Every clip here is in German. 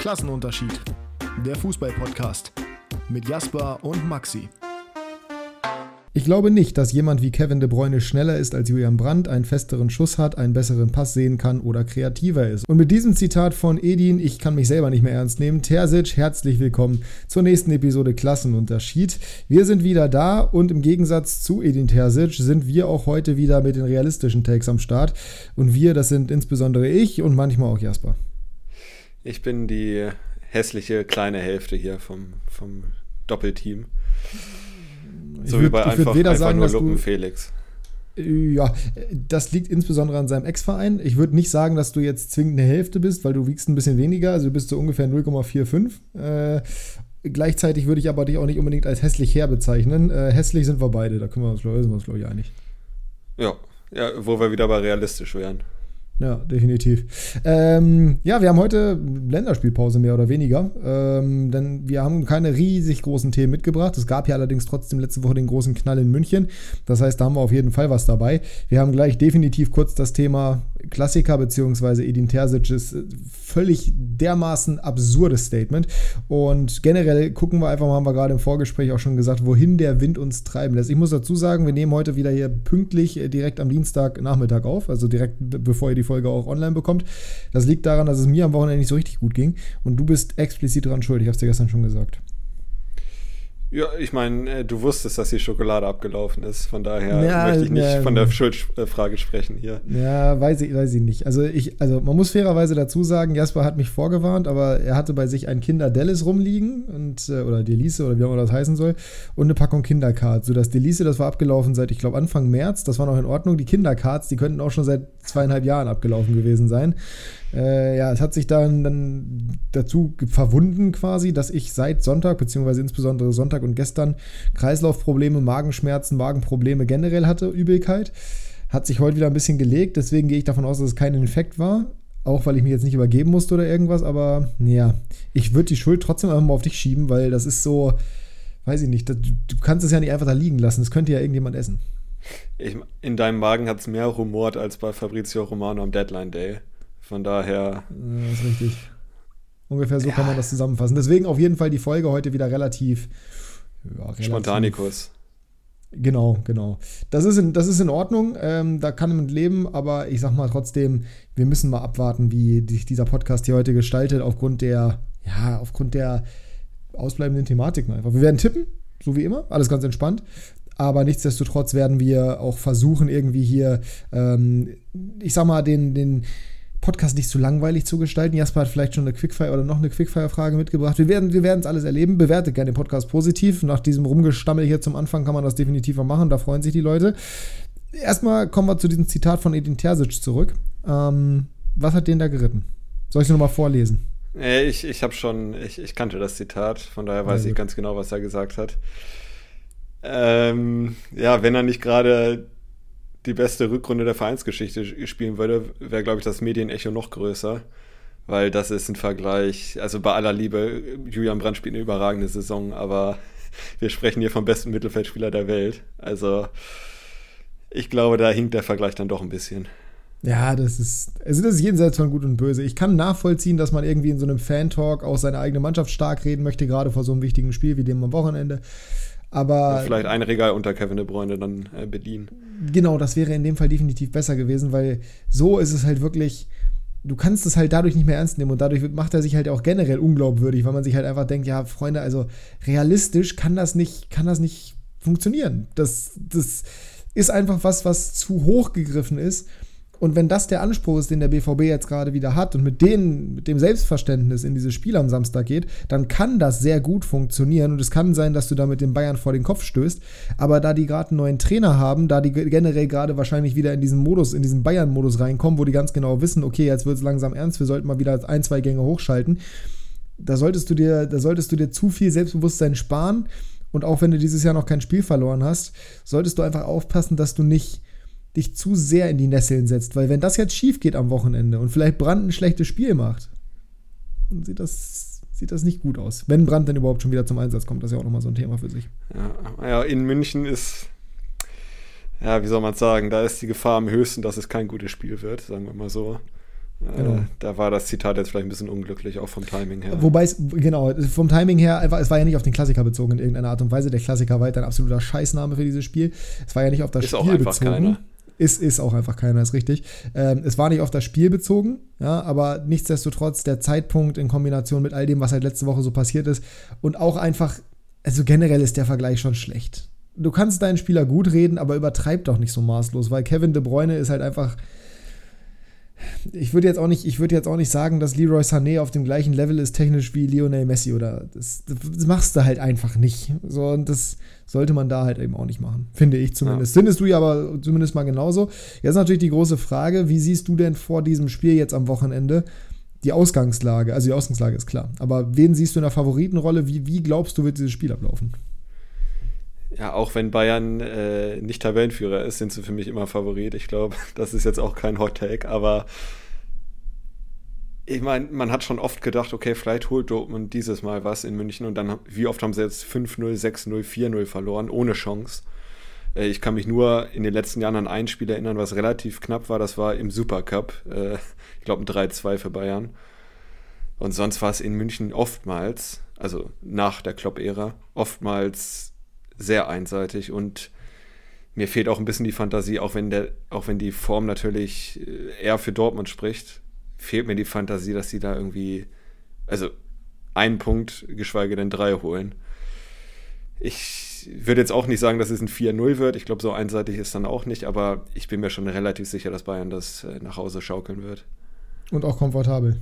Klassenunterschied. Der Fußball-Podcast mit Jasper und Maxi. Ich glaube nicht, dass jemand wie Kevin de Bruyne schneller ist als Julian Brandt, einen festeren Schuss hat, einen besseren Pass sehen kann oder kreativer ist. Und mit diesem Zitat von Edin, ich kann mich selber nicht mehr ernst nehmen, Terzic, herzlich willkommen zur nächsten Episode Klassenunterschied. Wir sind wieder da und im Gegensatz zu Edin Terzic sind wir auch heute wieder mit den realistischen Takes am Start. Und wir, das sind insbesondere ich und manchmal auch Jasper. Ich bin die hässliche kleine Hälfte hier vom, vom Doppelteam. So ich wie bei würd, einfach, weder einfach sagen, nur Luppen du, Felix. Ja, das liegt insbesondere an seinem Ex-Verein. Ich würde nicht sagen, dass du jetzt zwingend eine Hälfte bist, weil du wiegst ein bisschen weniger. Also du bist so ungefähr 0,45. Äh, gleichzeitig würde ich aber dich auch nicht unbedingt als hässlich her bezeichnen. Äh, hässlich sind wir beide, da können wir uns, sind wir uns glaube ich, einig. Ja, ja, wo wir wieder bei realistisch wären. Ja, definitiv. Ähm, ja, wir haben heute Länderspielpause mehr oder weniger, ähm, denn wir haben keine riesig großen Themen mitgebracht. Es gab ja allerdings trotzdem letzte Woche den großen Knall in München. Das heißt, da haben wir auf jeden Fall was dabei. Wir haben gleich definitiv kurz das Thema Klassiker bzw. Edin Terzic's völlig dermaßen absurdes Statement. Und generell gucken wir einfach mal, haben wir gerade im Vorgespräch auch schon gesagt, wohin der Wind uns treiben lässt. Ich muss dazu sagen, wir nehmen heute wieder hier pünktlich äh, direkt am Dienstagnachmittag auf, also direkt bevor ihr die Folge auch online bekommt. Das liegt daran, dass es mir am Wochenende nicht so richtig gut ging. Und du bist explizit daran schuld. Ich habe es dir gestern schon gesagt. Ja, ich meine, äh, du wusstest, dass die Schokolade abgelaufen ist. Von daher ja, möchte ich nicht ja, von der Schuldfrage sprechen hier. Ja, weiß ich, weiß ich nicht. Also, ich, also man muss fairerweise dazu sagen, Jasper hat mich vorgewarnt, aber er hatte bei sich ein Kinder Dallas rumliegen und, äh, oder Delice oder wie auch immer das heißen soll und eine Packung Kindercards. So das Delice, das war abgelaufen seit, ich glaube, Anfang März. Das war noch in Ordnung. Die Kindercards, die könnten auch schon seit zweieinhalb Jahren abgelaufen gewesen sein. Äh, ja, es hat sich dann, dann dazu verwunden quasi, dass ich seit Sonntag, beziehungsweise insbesondere Sonntag und gestern, Kreislaufprobleme, Magenschmerzen, Magenprobleme generell hatte, Übelkeit. Hat sich heute wieder ein bisschen gelegt, deswegen gehe ich davon aus, dass es kein Infekt war. Auch weil ich mich jetzt nicht übergeben musste oder irgendwas, aber ja, ich würde die Schuld trotzdem einfach mal auf dich schieben, weil das ist so, weiß ich nicht, du, du kannst es ja nicht einfach da liegen lassen. Das könnte ja irgendjemand essen. Ich, in deinem Magen hat es mehr rumort als bei Fabrizio Romano am Deadline Day. Von daher. Das ist richtig. Ungefähr so ja. kann man das zusammenfassen. Deswegen auf jeden Fall die Folge heute wieder relativ. Ja, Spontanikus. Genau, genau. Das ist in, das ist in Ordnung, ähm, da kann man leben, aber ich sag mal trotzdem, wir müssen mal abwarten, wie sich dieser Podcast hier heute gestaltet, aufgrund der, ja, aufgrund der ausbleibenden Thematiken einfach. Wir werden tippen, so wie immer, alles ganz entspannt. Aber nichtsdestotrotz werden wir auch versuchen, irgendwie hier, ähm, ich sag mal, den, den, Podcast nicht zu langweilig zu gestalten. Jasper hat vielleicht schon eine Quickfire oder noch eine Quickfire-Frage mitgebracht. Wir werden wir es alles erleben. Bewertet gerne den Podcast positiv. Nach diesem Rumgestammel hier zum Anfang kann man das definitiv machen. Da freuen sich die Leute. Erstmal kommen wir zu diesem Zitat von Edin Terzic zurück. Ähm, was hat den da geritten? Soll ich es nochmal vorlesen? Ich, ich habe schon, ich, ich kannte das Zitat, von daher weiß ja, ich ganz genau, was er gesagt hat. Ähm, ja, wenn er nicht gerade die beste Rückrunde der Vereinsgeschichte spielen würde, wäre, glaube ich, das Medienecho noch größer. Weil das ist ein Vergleich, also bei aller Liebe, Julian Brandt spielt eine überragende Saison, aber wir sprechen hier vom besten Mittelfeldspieler der Welt. Also ich glaube, da hinkt der Vergleich dann doch ein bisschen. Ja, das ist, also das ist jenseits von Gut und Böse. Ich kann nachvollziehen, dass man irgendwie in so einem Fan-Talk auch seine eigene Mannschaft stark reden möchte, gerade vor so einem wichtigen Spiel wie dem am Wochenende. Aber. Ja, vielleicht ein Regal unter Kevin de Bruyne dann äh, bedienen. Genau, das wäre in dem Fall definitiv besser gewesen, weil so ist es halt wirklich. Du kannst es halt dadurch nicht mehr ernst nehmen und dadurch macht er sich halt auch generell unglaubwürdig, weil man sich halt einfach denkt, ja, Freunde, also realistisch kann das nicht, kann das nicht funktionieren. Das, das ist einfach was, was zu hoch gegriffen ist. Und wenn das der Anspruch ist, den der BVB jetzt gerade wieder hat und mit, denen, mit dem Selbstverständnis in dieses Spiel am Samstag geht, dann kann das sehr gut funktionieren. Und es kann sein, dass du da mit den Bayern vor den Kopf stößt. Aber da die gerade einen neuen Trainer haben, da die generell gerade wahrscheinlich wieder in diesen Modus, in diesen Bayern-Modus reinkommen, wo die ganz genau wissen, okay, jetzt wird es langsam ernst, wir sollten mal wieder ein, zwei Gänge hochschalten. Da solltest du dir, da solltest du dir zu viel Selbstbewusstsein sparen. Und auch wenn du dieses Jahr noch kein Spiel verloren hast, solltest du einfach aufpassen, dass du nicht dich zu sehr in die Nesseln setzt. Weil wenn das jetzt schief geht am Wochenende und vielleicht Brand ein schlechtes Spiel macht, dann sieht das, sieht das nicht gut aus. Wenn Brand dann überhaupt schon wieder zum Einsatz kommt, das ist ja auch nochmal so ein Thema für sich. Ja, ja in München ist, ja, wie soll man sagen, da ist die Gefahr am höchsten, dass es kein gutes Spiel wird, sagen wir mal so. Genau. Äh, da war das Zitat jetzt vielleicht ein bisschen unglücklich, auch vom Timing her. Wobei es, genau, vom Timing her, es war ja nicht auf den Klassiker bezogen in irgendeiner Art und Weise. Der Klassiker war halt ein absoluter Scheißname für dieses Spiel. Es war ja nicht auf das ist Spiel auch einfach bezogen. Keiner. Ist, ist auch einfach keiner, ist richtig. Ähm, es war nicht auf das Spiel bezogen, ja, aber nichtsdestotrotz der Zeitpunkt in Kombination mit all dem, was halt letzte Woche so passiert ist und auch einfach, also generell ist der Vergleich schon schlecht. Du kannst deinen Spieler gut reden, aber übertreib doch nicht so maßlos, weil Kevin De Bruyne ist halt einfach ich würde jetzt auch nicht, ich würde jetzt auch nicht sagen, dass Leroy Sané auf dem gleichen Level ist technisch wie Lionel Messi oder das, das machst du halt einfach nicht. So und das sollte man da halt eben auch nicht machen, finde ich zumindest. Ja. Findest du ja aber zumindest mal genauso. Jetzt natürlich die große Frage, wie siehst du denn vor diesem Spiel jetzt am Wochenende die Ausgangslage? Also die Ausgangslage ist klar, aber wen siehst du in der Favoritenrolle? Wie, wie glaubst du, wird dieses Spiel ablaufen? Ja, auch wenn Bayern äh, nicht Tabellenführer ist, sind sie für mich immer Favorit. Ich glaube, das ist jetzt auch kein Hot Take, aber ich meine, man hat schon oft gedacht, okay, vielleicht holt Dortmund dieses Mal was in München und dann, wie oft haben sie jetzt 5-0, 6-0, 4-0 verloren, ohne Chance. Äh, ich kann mich nur in den letzten Jahren an ein Spiel erinnern, was relativ knapp war, das war im Supercup. Äh, ich glaube, ein 3-2 für Bayern. Und sonst war es in München oftmals, also nach der Klopp-Ära, oftmals sehr einseitig und mir fehlt auch ein bisschen die Fantasie, auch wenn, der, auch wenn die Form natürlich äh, eher für Dortmund spricht, fehlt mir die Fantasie, dass sie da irgendwie, also einen Punkt, geschweige denn drei holen. Ich würde jetzt auch nicht sagen, dass es ein 4-0 wird. Ich glaube, so einseitig ist dann auch nicht, aber ich bin mir schon relativ sicher, dass Bayern das äh, nach Hause schaukeln wird. Und auch komfortabel.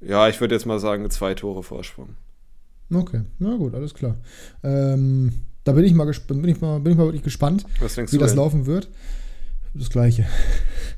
Ja, ich würde jetzt mal sagen, zwei Tore Vorsprung. Okay, na gut, alles klar. Ähm, da bin ich mal, bin ich mal, bin ich mal wirklich gespannt, wie das denn? laufen wird. Das gleiche.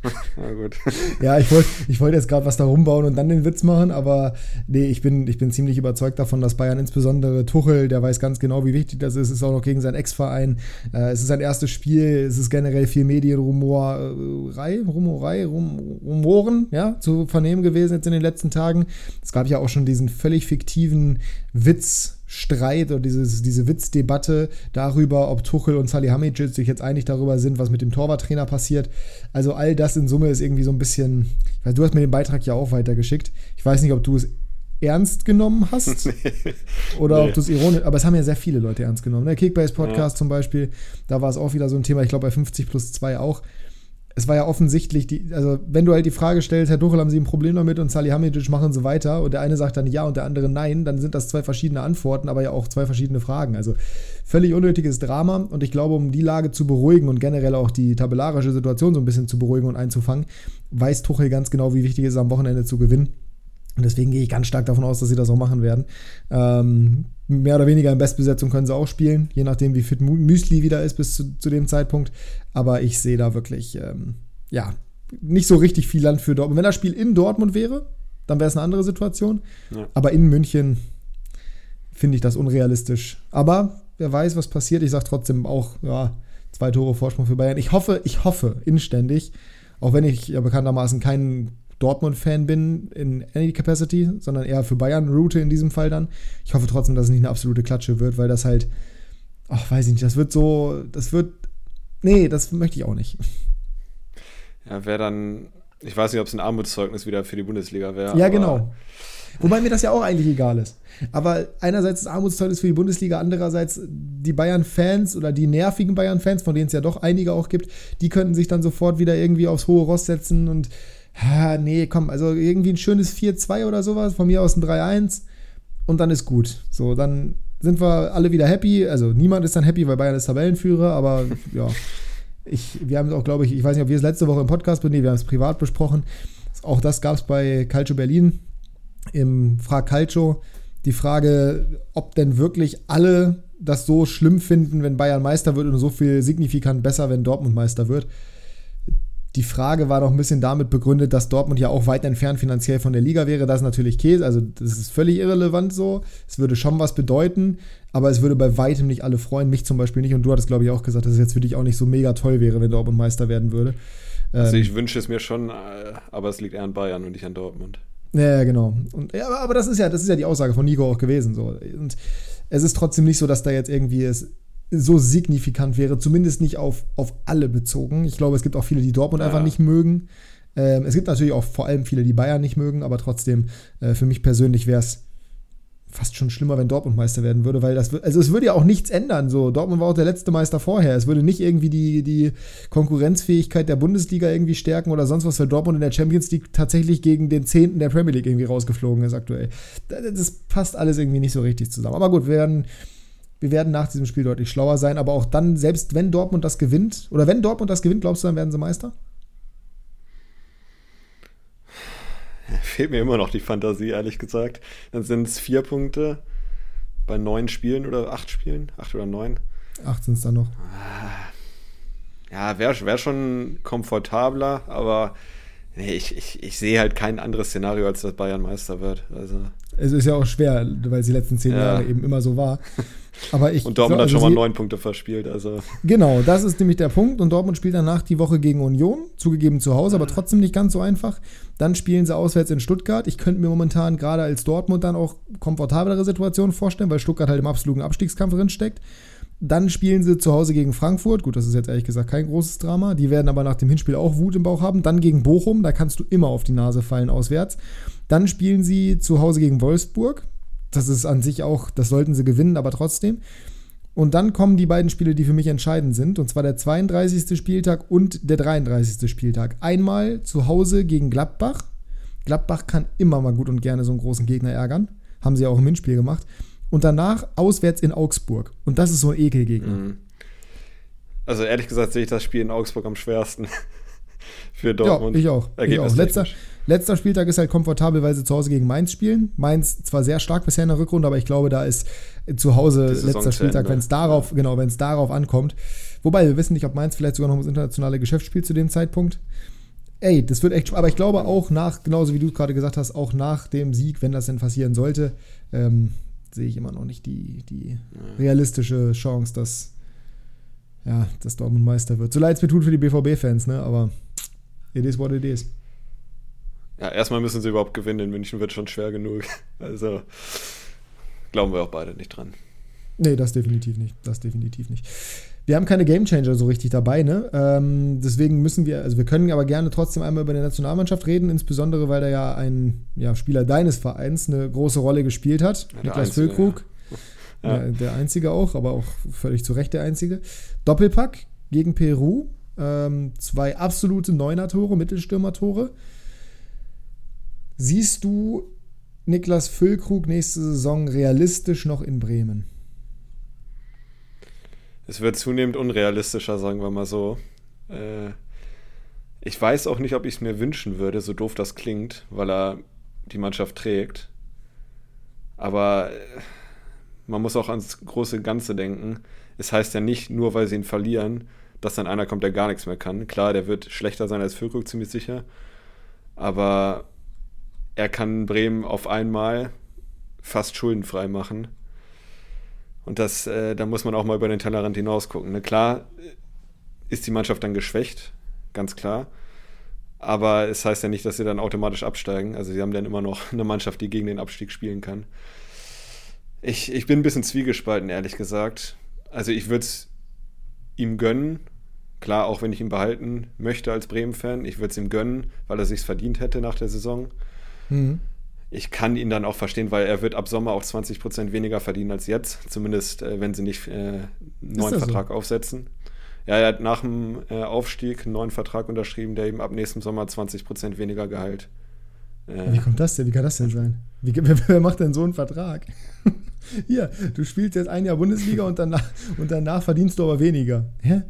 Na gut. ja, ich wollte ich wollt jetzt gerade was da rumbauen und dann den Witz machen, aber nee, ich bin, ich bin ziemlich überzeugt davon, dass Bayern insbesondere Tuchel, der weiß ganz genau, wie wichtig das ist, ist auch noch gegen seinen Ex-Verein. Äh, es ist sein erstes Spiel, es ist generell viel Medienrumorei, Rumorei, Rum, Rumoren, ja, zu vernehmen gewesen jetzt in den letzten Tagen. Es gab ja auch schon diesen völlig fiktiven Witz Streit oder dieses, diese Witzdebatte darüber, ob Tuchel und Salihamidzic sich jetzt einig darüber sind, was mit dem Torwarttrainer passiert. Also all das in Summe ist irgendwie so ein bisschen, ich weiß, du hast mir den Beitrag ja auch weitergeschickt. Ich weiß nicht, ob du es ernst genommen hast oder nee. ob du es ironisch, aber es haben ja sehr viele Leute ernst genommen. Der ne? Kickbase Podcast ja. zum Beispiel, da war es auch wieder so ein Thema, ich glaube bei 50 plus 2 auch es war ja offensichtlich, die, also wenn du halt die Frage stellst, Herr Duchel, haben Sie ein Problem damit und Salihamidzic machen Sie weiter und der eine sagt dann ja und der andere nein, dann sind das zwei verschiedene Antworten, aber ja auch zwei verschiedene Fragen. Also völlig unnötiges Drama und ich glaube, um die Lage zu beruhigen und generell auch die tabellarische Situation so ein bisschen zu beruhigen und einzufangen, weiß Tuchel ganz genau, wie wichtig es ist, am Wochenende zu gewinnen. Und deswegen gehe ich ganz stark davon aus, dass sie das auch machen werden. Ähm, mehr oder weniger in Bestbesetzung können sie auch spielen, je nachdem, wie fit Müsli wieder ist bis zu, zu dem Zeitpunkt. Aber ich sehe da wirklich, ähm, ja, nicht so richtig viel Land für Dortmund. Wenn das Spiel in Dortmund wäre, dann wäre es eine andere Situation. Ja. Aber in München finde ich das unrealistisch. Aber wer weiß, was passiert. Ich sage trotzdem auch, ja, zwei Tore Vorsprung für Bayern. Ich hoffe, ich hoffe inständig, auch wenn ich ja bekanntermaßen keinen Dortmund-Fan bin in any capacity, sondern eher für Bayern route in diesem Fall dann. Ich hoffe trotzdem, dass es nicht eine absolute Klatsche wird, weil das halt, ach, weiß ich nicht, das wird so, das wird, nee, das möchte ich auch nicht. Ja, wäre dann, ich weiß nicht, ob es ein Armutszeugnis wieder für die Bundesliga wäre. Ja, genau. Wobei mir das ja auch eigentlich egal ist. Aber einerseits ist Armutszeugnis für die Bundesliga, andererseits die Bayern-Fans oder die nervigen Bayern-Fans, von denen es ja doch einige auch gibt, die könnten sich dann sofort wieder irgendwie aufs hohe Ross setzen und ha, nee, komm, also irgendwie ein schönes 4-2 oder sowas, von mir aus ein 3-1 und dann ist gut. So, dann sind wir alle wieder happy. Also niemand ist dann happy, weil Bayern ist Tabellenführer, aber ja. Ich, wir haben es auch, glaube ich, ich weiß nicht, ob wir es letzte Woche im Podcast, nee, wir haben es privat besprochen. Auch das gab es bei Calcio Berlin im Frag Calcio. Die Frage, ob denn wirklich alle das so schlimm finden, wenn Bayern Meister wird und so viel signifikant besser, wenn Dortmund Meister wird. Die Frage war doch ein bisschen damit begründet, dass Dortmund ja auch weit entfernt finanziell von der Liga wäre. Das ist natürlich Käse, also das ist völlig irrelevant so. Es würde schon was bedeuten, aber es würde bei weitem nicht alle freuen, mich zum Beispiel nicht. Und du hattest, glaube ich, auch gesagt, dass es jetzt für dich auch nicht so mega toll wäre, wenn Dortmund Meister werden würde. Also ich ähm, wünsche es mir schon, äh, aber es liegt eher an Bayern und nicht an Dortmund. Ja, genau. Und, ja, aber das ist ja, das ist ja die Aussage von Nico auch gewesen. So. Und es ist trotzdem nicht so, dass da jetzt irgendwie es so signifikant wäre, zumindest nicht auf, auf alle bezogen. Ich glaube, es gibt auch viele, die Dortmund ja. einfach nicht mögen. Ähm, es gibt natürlich auch vor allem viele, die Bayern nicht mögen, aber trotzdem, äh, für mich persönlich wäre es fast schon schlimmer, wenn Dortmund Meister werden würde, weil das, also es würde ja auch nichts ändern. So, Dortmund war auch der letzte Meister vorher. Es würde nicht irgendwie die, die Konkurrenzfähigkeit der Bundesliga irgendwie stärken oder sonst was, weil Dortmund in der Champions League tatsächlich gegen den Zehnten der Premier League irgendwie rausgeflogen ist aktuell. Das passt alles irgendwie nicht so richtig zusammen. Aber gut, wir werden, wir werden nach diesem Spiel deutlich schlauer sein. Aber auch dann, selbst wenn Dortmund das gewinnt, oder wenn Dortmund das gewinnt, glaubst du, dann werden sie Meister? fehlt mir immer noch die Fantasie, ehrlich gesagt. Dann sind es vier Punkte bei neun Spielen oder acht Spielen. Acht oder neun. Acht sind es dann noch. Ja, wäre wär schon komfortabler, aber nee, ich, ich, ich sehe halt kein anderes Szenario, als dass Bayern Meister wird. Also. Es ist ja auch schwer, weil es die letzten zehn ja. Jahre eben immer so war. Aber ich, und Dortmund so, also hat schon mal neun Punkte verspielt. Also. Genau, das ist nämlich der Punkt. Und Dortmund spielt danach die Woche gegen Union, zugegeben zu Hause, aber trotzdem nicht ganz so einfach. Dann spielen sie auswärts in Stuttgart. Ich könnte mir momentan gerade als Dortmund dann auch komfortablere Situationen vorstellen, weil Stuttgart halt im absoluten Abstiegskampf drin steckt. Dann spielen sie zu Hause gegen Frankfurt. Gut, das ist jetzt ehrlich gesagt kein großes Drama. Die werden aber nach dem Hinspiel auch Wut im Bauch haben. Dann gegen Bochum, da kannst du immer auf die Nase fallen auswärts. Dann spielen sie zu Hause gegen Wolfsburg. Das ist an sich auch, das sollten sie gewinnen, aber trotzdem. Und dann kommen die beiden Spiele, die für mich entscheidend sind, und zwar der 32. Spieltag und der 33. Spieltag. Einmal zu Hause gegen Gladbach. Gladbach kann immer mal gut und gerne so einen großen Gegner ärgern. Haben sie auch im Hinspiel gemacht. Und danach auswärts in Augsburg. Und das ist so ein Ekelgegner. Mhm. Also ehrlich gesagt sehe ich das Spiel in Augsburg am schwersten. für Dortmund. Ja, ich auch. Ich auch. Letzter, letzter Spieltag ist halt komfortabel, weil sie zu Hause gegen Mainz spielen. Mainz zwar sehr stark bisher in der Rückrunde, aber ich glaube, da ist zu Hause letzter Spieltag, wenn es darauf, ja. genau, wenn es darauf ankommt. Wobei wir wissen nicht, ob Mainz vielleicht sogar noch das internationale Geschäft spielt zu dem Zeitpunkt. Ey, das wird echt, aber ich glaube auch nach, genauso wie du gerade gesagt hast, auch nach dem Sieg, wenn das denn passieren sollte, ähm, sehe ich immer noch nicht die, die realistische Chance, dass, ja, dass Dortmund Meister wird. So leid es mir tut für die BVB-Fans, ne? Aber it is what it is. Ja, erstmal müssen sie überhaupt gewinnen. In München wird schon schwer genug. Also glauben wir auch beide nicht dran. Nee, das definitiv nicht. Das definitiv nicht. Wir haben keine Gamechanger so richtig dabei, ne? Ähm, deswegen müssen wir, also wir können aber gerne trotzdem einmal über die Nationalmannschaft reden, insbesondere weil da ja ein ja, Spieler deines Vereins eine große Rolle gespielt hat, ja, Niklas einzige, Füllkrug. Ja. Ja, der einzige auch, aber auch völlig zu Recht der einzige. Doppelpack gegen Peru. Ähm, zwei absolute Neuner-Tore, Mittelstürmer-Tore. Siehst du Niklas Füllkrug nächste Saison realistisch noch in Bremen? Es wird zunehmend unrealistischer, sagen wir mal so. Äh, ich weiß auch nicht, ob ich es mir wünschen würde, so doof das klingt, weil er die Mannschaft trägt. Aber äh, man muss auch ans große Ganze denken. Es heißt ja nicht, nur weil sie ihn verlieren, dass dann einer kommt, der gar nichts mehr kann. Klar, der wird schlechter sein als Füllkrug, ziemlich sicher. Aber er kann Bremen auf einmal fast schuldenfrei machen. Und das, äh, da muss man auch mal über den Tellerrand hinaus gucken. Ne? Klar ist die Mannschaft dann geschwächt, ganz klar. Aber es heißt ja nicht, dass sie dann automatisch absteigen. Also sie haben dann immer noch eine Mannschaft, die gegen den Abstieg spielen kann. Ich, ich bin ein bisschen zwiegespalten, ehrlich gesagt. Also ich würde es ihm gönnen. Klar, auch wenn ich ihn behalten möchte als Bremen-Fan. Ich würde es ihm gönnen, weil er sich verdient hätte nach der Saison. Mhm ich kann ihn dann auch verstehen, weil er wird ab Sommer auch 20 Prozent weniger verdienen als jetzt, zumindest äh, wenn sie nicht äh, einen neuen Vertrag so? aufsetzen. Ja, er hat nach dem äh, Aufstieg einen neuen Vertrag unterschrieben, der ihm ab nächstem Sommer 20 Prozent weniger Gehalt. Äh, Wie kommt das denn? Wie kann das denn sein? Wie, wer, wer macht denn so einen Vertrag? Hier, du spielst jetzt ein Jahr Bundesliga und danach, und danach verdienst du aber weniger. Hä?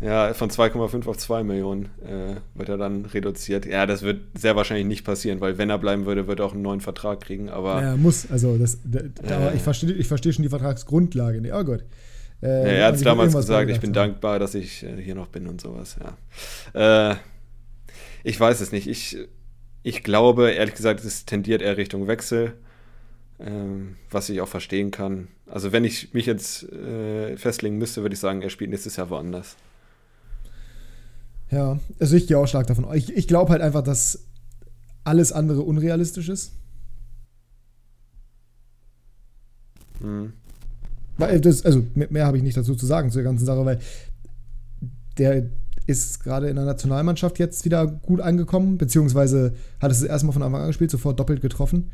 Ja, von 2,5 auf 2 Millionen äh, wird er dann reduziert. Ja, das wird sehr wahrscheinlich nicht passieren, weil wenn er bleiben würde, wird er auch einen neuen Vertrag kriegen. Aber ja, muss. Also das, da, äh, ich verstehe ich versteh schon die Vertragsgrundlage. Oh Gott. Äh, ja, er hat es damals gesagt, ich bin haben. dankbar, dass ich äh, hier noch bin und sowas. Ja. Äh, ich weiß es nicht. Ich, ich glaube, ehrlich gesagt, es tendiert eher Richtung Wechsel. Ähm, was ich auch verstehen kann. Also wenn ich mich jetzt äh, festlegen müsste, würde ich sagen, er spielt nächstes Jahr woanders. Ja, also ich gehe auch stark davon. Ich, ich glaube halt einfach, dass alles andere unrealistisch ist. Mhm. Weil das, also mehr, mehr habe ich nicht dazu zu sagen zu der ganzen Sache, weil der, ist gerade in der Nationalmannschaft jetzt wieder gut angekommen, beziehungsweise hat es erstmal von Anfang an gespielt, sofort doppelt getroffen.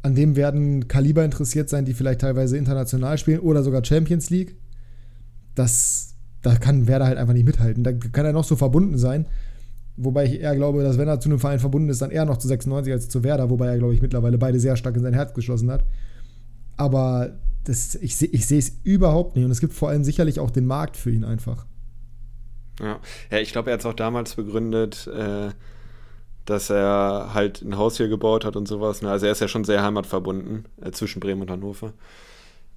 An dem werden Kaliber interessiert sein, die vielleicht teilweise international spielen oder sogar Champions League. Das, da kann Werder halt einfach nicht mithalten. Da kann er noch so verbunden sein. Wobei ich eher glaube, dass wenn er zu einem Verein verbunden ist, dann eher noch zu 96 als zu Werder, wobei er, glaube ich, mittlerweile beide sehr stark in sein Herz geschlossen hat. Aber das, ich, ich sehe es überhaupt nicht. Und es gibt vor allem sicherlich auch den Markt für ihn einfach. Ja, ja ich glaube, er hat es auch damals begründet, äh, dass er halt ein Haus hier gebaut hat und sowas. Ne? Also er ist ja schon sehr heimatverbunden äh, zwischen Bremen und Hannover.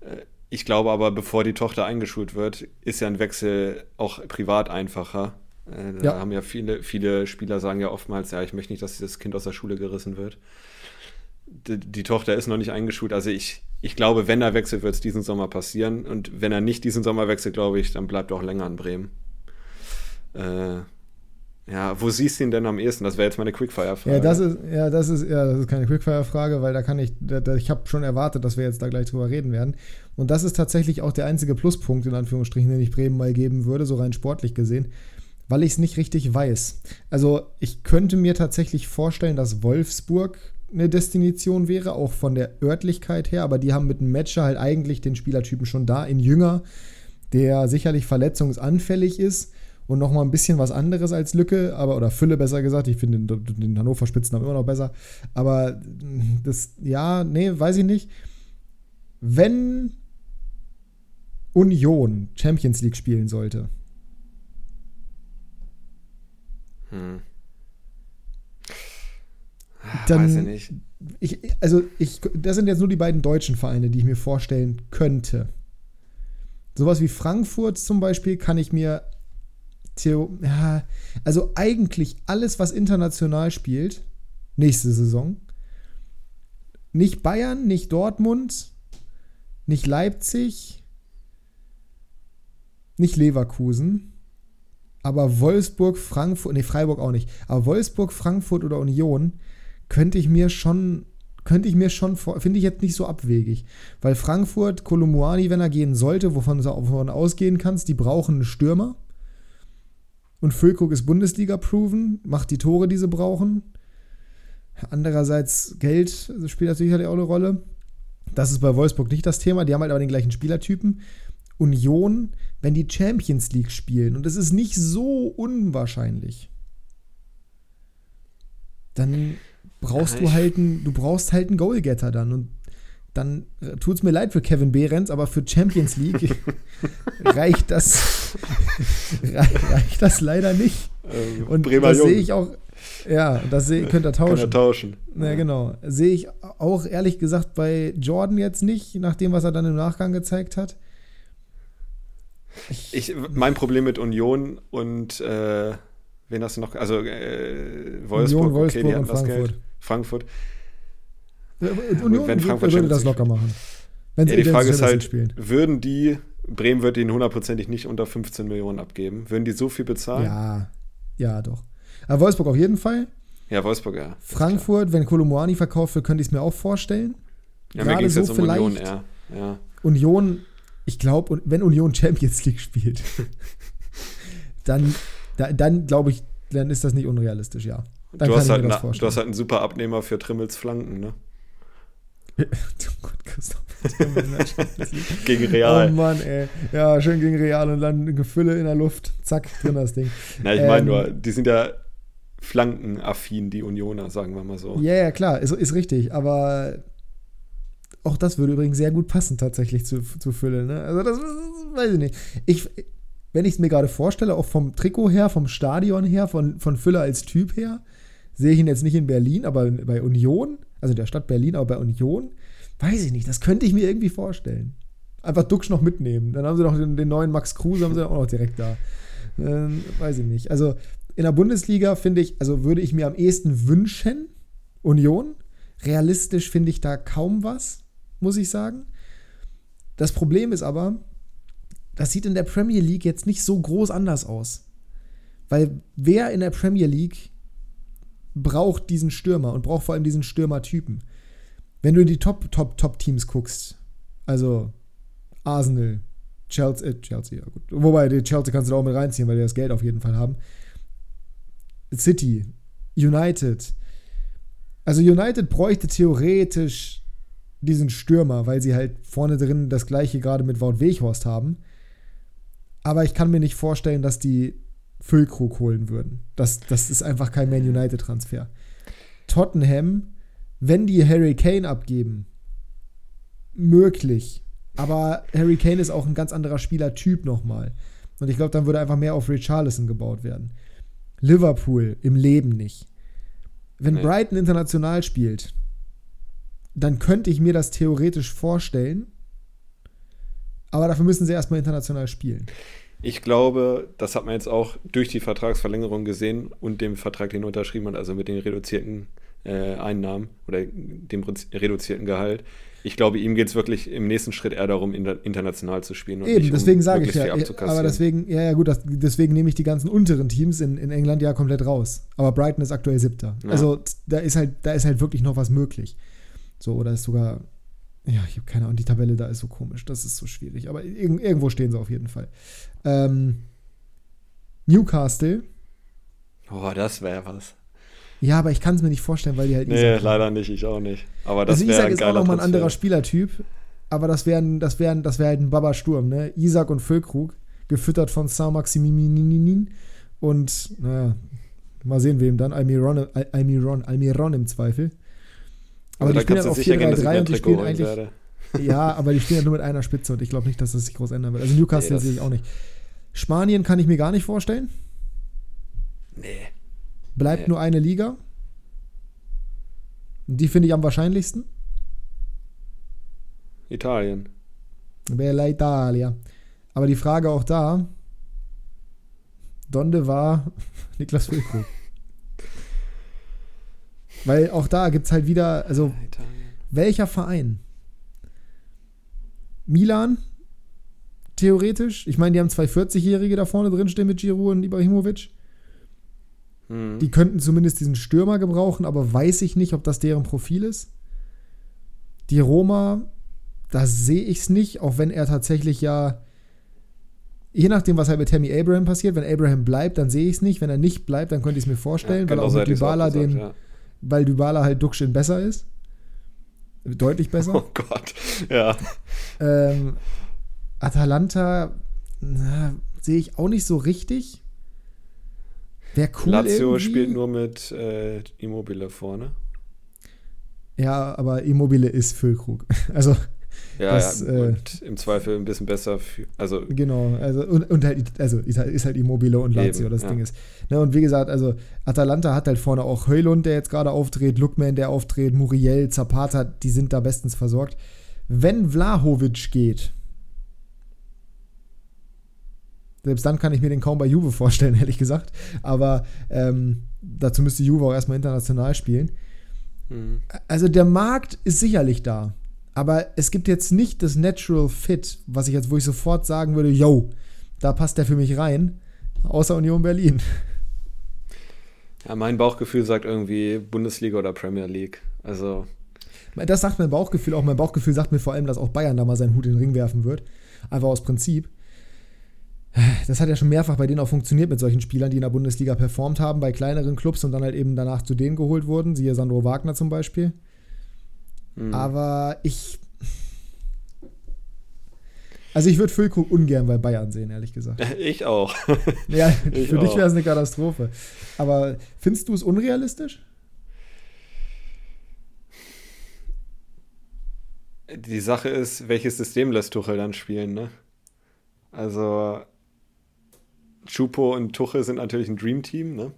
Äh, ich glaube aber, bevor die Tochter eingeschult wird, ist ja ein Wechsel auch privat einfacher. Äh, da ja. haben ja viele, viele Spieler sagen ja oftmals, ja, ich möchte nicht, dass das Kind aus der Schule gerissen wird. Die, die Tochter ist noch nicht eingeschult. Also ich, ich glaube, wenn er wechselt, wird es diesen Sommer passieren. Und wenn er nicht diesen Sommer wechselt, glaube ich, dann bleibt er auch länger in Bremen. Äh, ja, wo siehst du ihn denn am ehesten? Das wäre jetzt meine Quickfire-Frage. Ja, das ist, ja, das ist, ja, das ist keine Quickfire-Frage, weil da kann ich, da, da, ich habe schon erwartet, dass wir jetzt da gleich drüber reden werden. Und das ist tatsächlich auch der einzige Pluspunkt, in Anführungsstrichen, den ich Bremen mal geben würde, so rein sportlich gesehen, weil ich es nicht richtig weiß. Also, ich könnte mir tatsächlich vorstellen, dass Wolfsburg eine Destination wäre, auch von der Örtlichkeit her, aber die haben mit dem Matcher halt eigentlich den Spielertypen schon da, in Jünger, der sicherlich verletzungsanfällig ist und nochmal ein bisschen was anderes als Lücke, aber oder Fülle besser gesagt. Ich finde den, den Hannover Spitznamen immer noch besser. Aber das, ja, nee, weiß ich nicht. Wenn Union Champions League spielen sollte. Hm. Dann, weiß ich nicht. Ich, also, ich, das sind jetzt nur die beiden deutschen Vereine, die ich mir vorstellen könnte. Sowas wie Frankfurt zum Beispiel kann ich mir Theo, ja, also eigentlich alles, was international spielt, nächste Saison. Nicht Bayern, nicht Dortmund, nicht Leipzig, nicht Leverkusen, aber Wolfsburg, Frankfurt, nee, Freiburg auch nicht, aber Wolfsburg, Frankfurt oder Union könnte ich mir schon, könnte ich mir schon, finde ich jetzt nicht so abwegig, weil Frankfurt, Kolumuani, wenn er gehen sollte, wovon du ausgehen kannst, die brauchen einen Stürmer. Und Füllkrug ist Bundesliga-proven, macht die Tore, die sie brauchen. Andererseits Geld spielt natürlich halt auch eine Rolle. Das ist bei Wolfsburg nicht das Thema. Die haben halt aber den gleichen Spielertypen. Union, wenn die Champions League spielen, und es ist nicht so unwahrscheinlich, dann brauchst du halt einen, du brauchst halt einen Goalgetter dann. Und dann äh, tut es mir leid für Kevin Behrens, aber für Champions League reicht das reicht das leider nicht. Ähm, und Bremer das sehe ich auch, ja, das sehe, könnt ihr tauschen. Könnt ihr tauschen. Ja, genau. Sehe ich auch ehrlich gesagt bei Jordan jetzt nicht, nach dem, was er dann im Nachgang gezeigt hat. Ich, ich mein Problem mit Union und äh, wen hast du noch? Also äh, Wolfsburg, Union, Wolfsburg okay, und Frankfurt. Frankfurt Union wenn Frankfurt würde das locker machen. Wenn ja, die Frage ist halt, spielen. würden die, Bremen würde ihnen hundertprozentig nicht unter 15 Millionen abgeben. Würden die so viel bezahlen? Ja, ja, doch. Aber Wolfsburg auf jeden Fall. Ja, Wolfsburg, ja. Frankfurt, wenn Kolomoani verkauft wird, könnte ich es mir auch vorstellen. Ja, Gerade mir so jetzt um vielleicht. Union, ja. ja. Union, ich glaube, wenn Union Champions League spielt, dann, dann glaube ich, dann ist das nicht unrealistisch, ja. Dann du, hast halt na, du hast halt einen super Abnehmer für Trimmels Flanken, ne? Gott, Christoph. gegen Real. Oh Mann, ey. Ja, schön gegen Real und dann Gefülle in der Luft. Zack, drin das Ding. Na, ich meine ähm, nur, die sind ja flankenaffin, die Unioner, sagen wir mal so. Ja, ja, klar, ist, ist richtig. Aber auch das würde übrigens sehr gut passen, tatsächlich zu, zu Fülle. Ne? Also, das, das weiß ich nicht. Ich, wenn ich es mir gerade vorstelle, auch vom Trikot her, vom Stadion her, von, von Fülle als Typ her, sehe ich ihn jetzt nicht in Berlin, aber bei Union also der Stadt Berlin, aber bei Union, weiß ich nicht, das könnte ich mir irgendwie vorstellen. Einfach Duxch noch mitnehmen. Dann haben sie noch den, den neuen Max Kruse, haben sie auch noch direkt da. Ähm, weiß ich nicht. Also in der Bundesliga finde ich, also würde ich mir am ehesten wünschen, Union. Realistisch finde ich da kaum was, muss ich sagen. Das Problem ist aber, das sieht in der Premier League jetzt nicht so groß anders aus. Weil wer in der Premier League braucht diesen Stürmer und braucht vor allem diesen Stürmertypen. Wenn du in die Top, Top, Top-Teams guckst, also Arsenal, Chelsea, äh, Chelsea, ja gut. Wobei, die Chelsea kannst du da auch mit reinziehen, weil die das Geld auf jeden Fall haben. City, United. Also United bräuchte theoretisch diesen Stürmer, weil sie halt vorne drin das gleiche gerade mit Wout Weghorst haben. Aber ich kann mir nicht vorstellen, dass die Füllkrug holen würden. Das, das ist einfach kein Man United-Transfer. Tottenham, wenn die Harry Kane abgeben, möglich. Aber Harry Kane ist auch ein ganz anderer Spielertyp nochmal. Und ich glaube, dann würde einfach mehr auf Richarlison gebaut werden. Liverpool im Leben nicht. Wenn nee. Brighton international spielt, dann könnte ich mir das theoretisch vorstellen. Aber dafür müssen sie erstmal international spielen. Ich glaube, das hat man jetzt auch durch die Vertragsverlängerung gesehen und dem Vertrag, den er unterschrieben hat, also mit den reduzierten äh, Einnahmen oder dem reduzierten Gehalt. Ich glaube, ihm geht es wirklich im nächsten Schritt eher darum, international zu spielen. Eben, deswegen um sage ich ja. Aber deswegen, ja, ja, gut, das, deswegen nehme ich die ganzen unteren Teams in, in England ja komplett raus. Aber Brighton ist aktuell siebter. Ja. Also da ist halt, da ist halt wirklich noch was möglich. So, oder ist sogar, ja, ich habe keine Ahnung, die Tabelle da ist so komisch, das ist so schwierig. Aber irg irgendwo stehen sie auf jeden Fall. Ähm, Newcastle. Oh, das wäre was. Ja, aber ich kann es mir nicht vorstellen, weil die halt. Nee, Isaac leider nicht, ich auch nicht. Aber das also Isaac ist auch nochmal ein anderer Spielertyp. Aber das wäre das wär, das wär halt ein Baba-Sturm, ne? Isaac und Füllkrug, gefüttert von Saint-Maximinin. Und, naja, mal sehen, wem dann. Almiron, Almiron, Almiron im Zweifel. Aber also die spielen auf 4-3-3 und die spielen eigentlich. Werde. Ja, aber die spielen ja nur mit einer Spitze und ich glaube nicht, dass das sich groß ändern wird. Also Newcastle nee, sehe ich auch nicht. Spanien kann ich mir gar nicht vorstellen. Nee. Bleibt nee. nur eine Liga. Die finde ich am wahrscheinlichsten. Italien. Bella Italia. Aber die Frage auch da: Donde war Niklas Füllkrug? Weil auch da gibt es halt wieder, also Italien. welcher Verein? Milan, theoretisch. Ich meine, die haben zwei 40-Jährige da vorne drin stehen mit Giroud und Ibrahimovic. Mhm. Die könnten zumindest diesen Stürmer gebrauchen, aber weiß ich nicht, ob das deren Profil ist. Die Roma, da sehe ich es nicht, auch wenn er tatsächlich ja, je nachdem, was halt mit Tammy Abraham passiert, wenn Abraham bleibt, dann sehe ich es nicht. Wenn er nicht bleibt, dann könnte ich es mir vorstellen, ja, weil auch mit Dybala den, ja. Weil Dybala halt Duxchen besser ist. Deutlich besser. Oh Gott, ja. ähm, Atalanta sehe ich auch nicht so richtig. Wäre cool. Lazio irgendwie. spielt nur mit äh, Immobile vorne. Ja, aber Immobile ist Füllkrug. Also. Ja, das, ja äh, und im Zweifel ein bisschen besser. Für, also genau, also und, und halt, also ist halt, ist halt Immobile und Lazio, das ja. Ding ist. Ne, und wie gesagt, also Atalanta hat halt vorne auch Heulund, der jetzt gerade auftritt, Lookman, der auftritt, Muriel, Zapata, die sind da bestens versorgt. Wenn Vlahovic geht, selbst dann kann ich mir den kaum bei Juve vorstellen, ehrlich gesagt. Aber ähm, dazu müsste Juve auch erstmal international spielen. Mhm. Also der Markt ist sicherlich da. Aber es gibt jetzt nicht das Natural Fit, was ich jetzt, wo ich sofort sagen würde, yo, da passt der für mich rein, außer Union Berlin. Ja, mein Bauchgefühl sagt irgendwie Bundesliga oder Premier League. Also. Das sagt mein Bauchgefühl auch. Mein Bauchgefühl sagt mir vor allem, dass auch Bayern da mal seinen Hut in den Ring werfen wird. Einfach aus Prinzip. Das hat ja schon mehrfach bei denen auch funktioniert mit solchen Spielern, die in der Bundesliga performt haben, bei kleineren Clubs und dann halt eben danach zu denen geholt wurden, siehe Sandro Wagner zum Beispiel. Mhm. Aber ich. Also ich würde Füllkrug ungern bei Bayern sehen, ehrlich gesagt. Ich auch. ja, ich für auch. dich wäre es eine Katastrophe. Aber findest du es unrealistisch? Die Sache ist, welches System lässt Tuchel dann spielen, ne? Also Chupo und Tuchel sind natürlich ein Dream-Team, ne?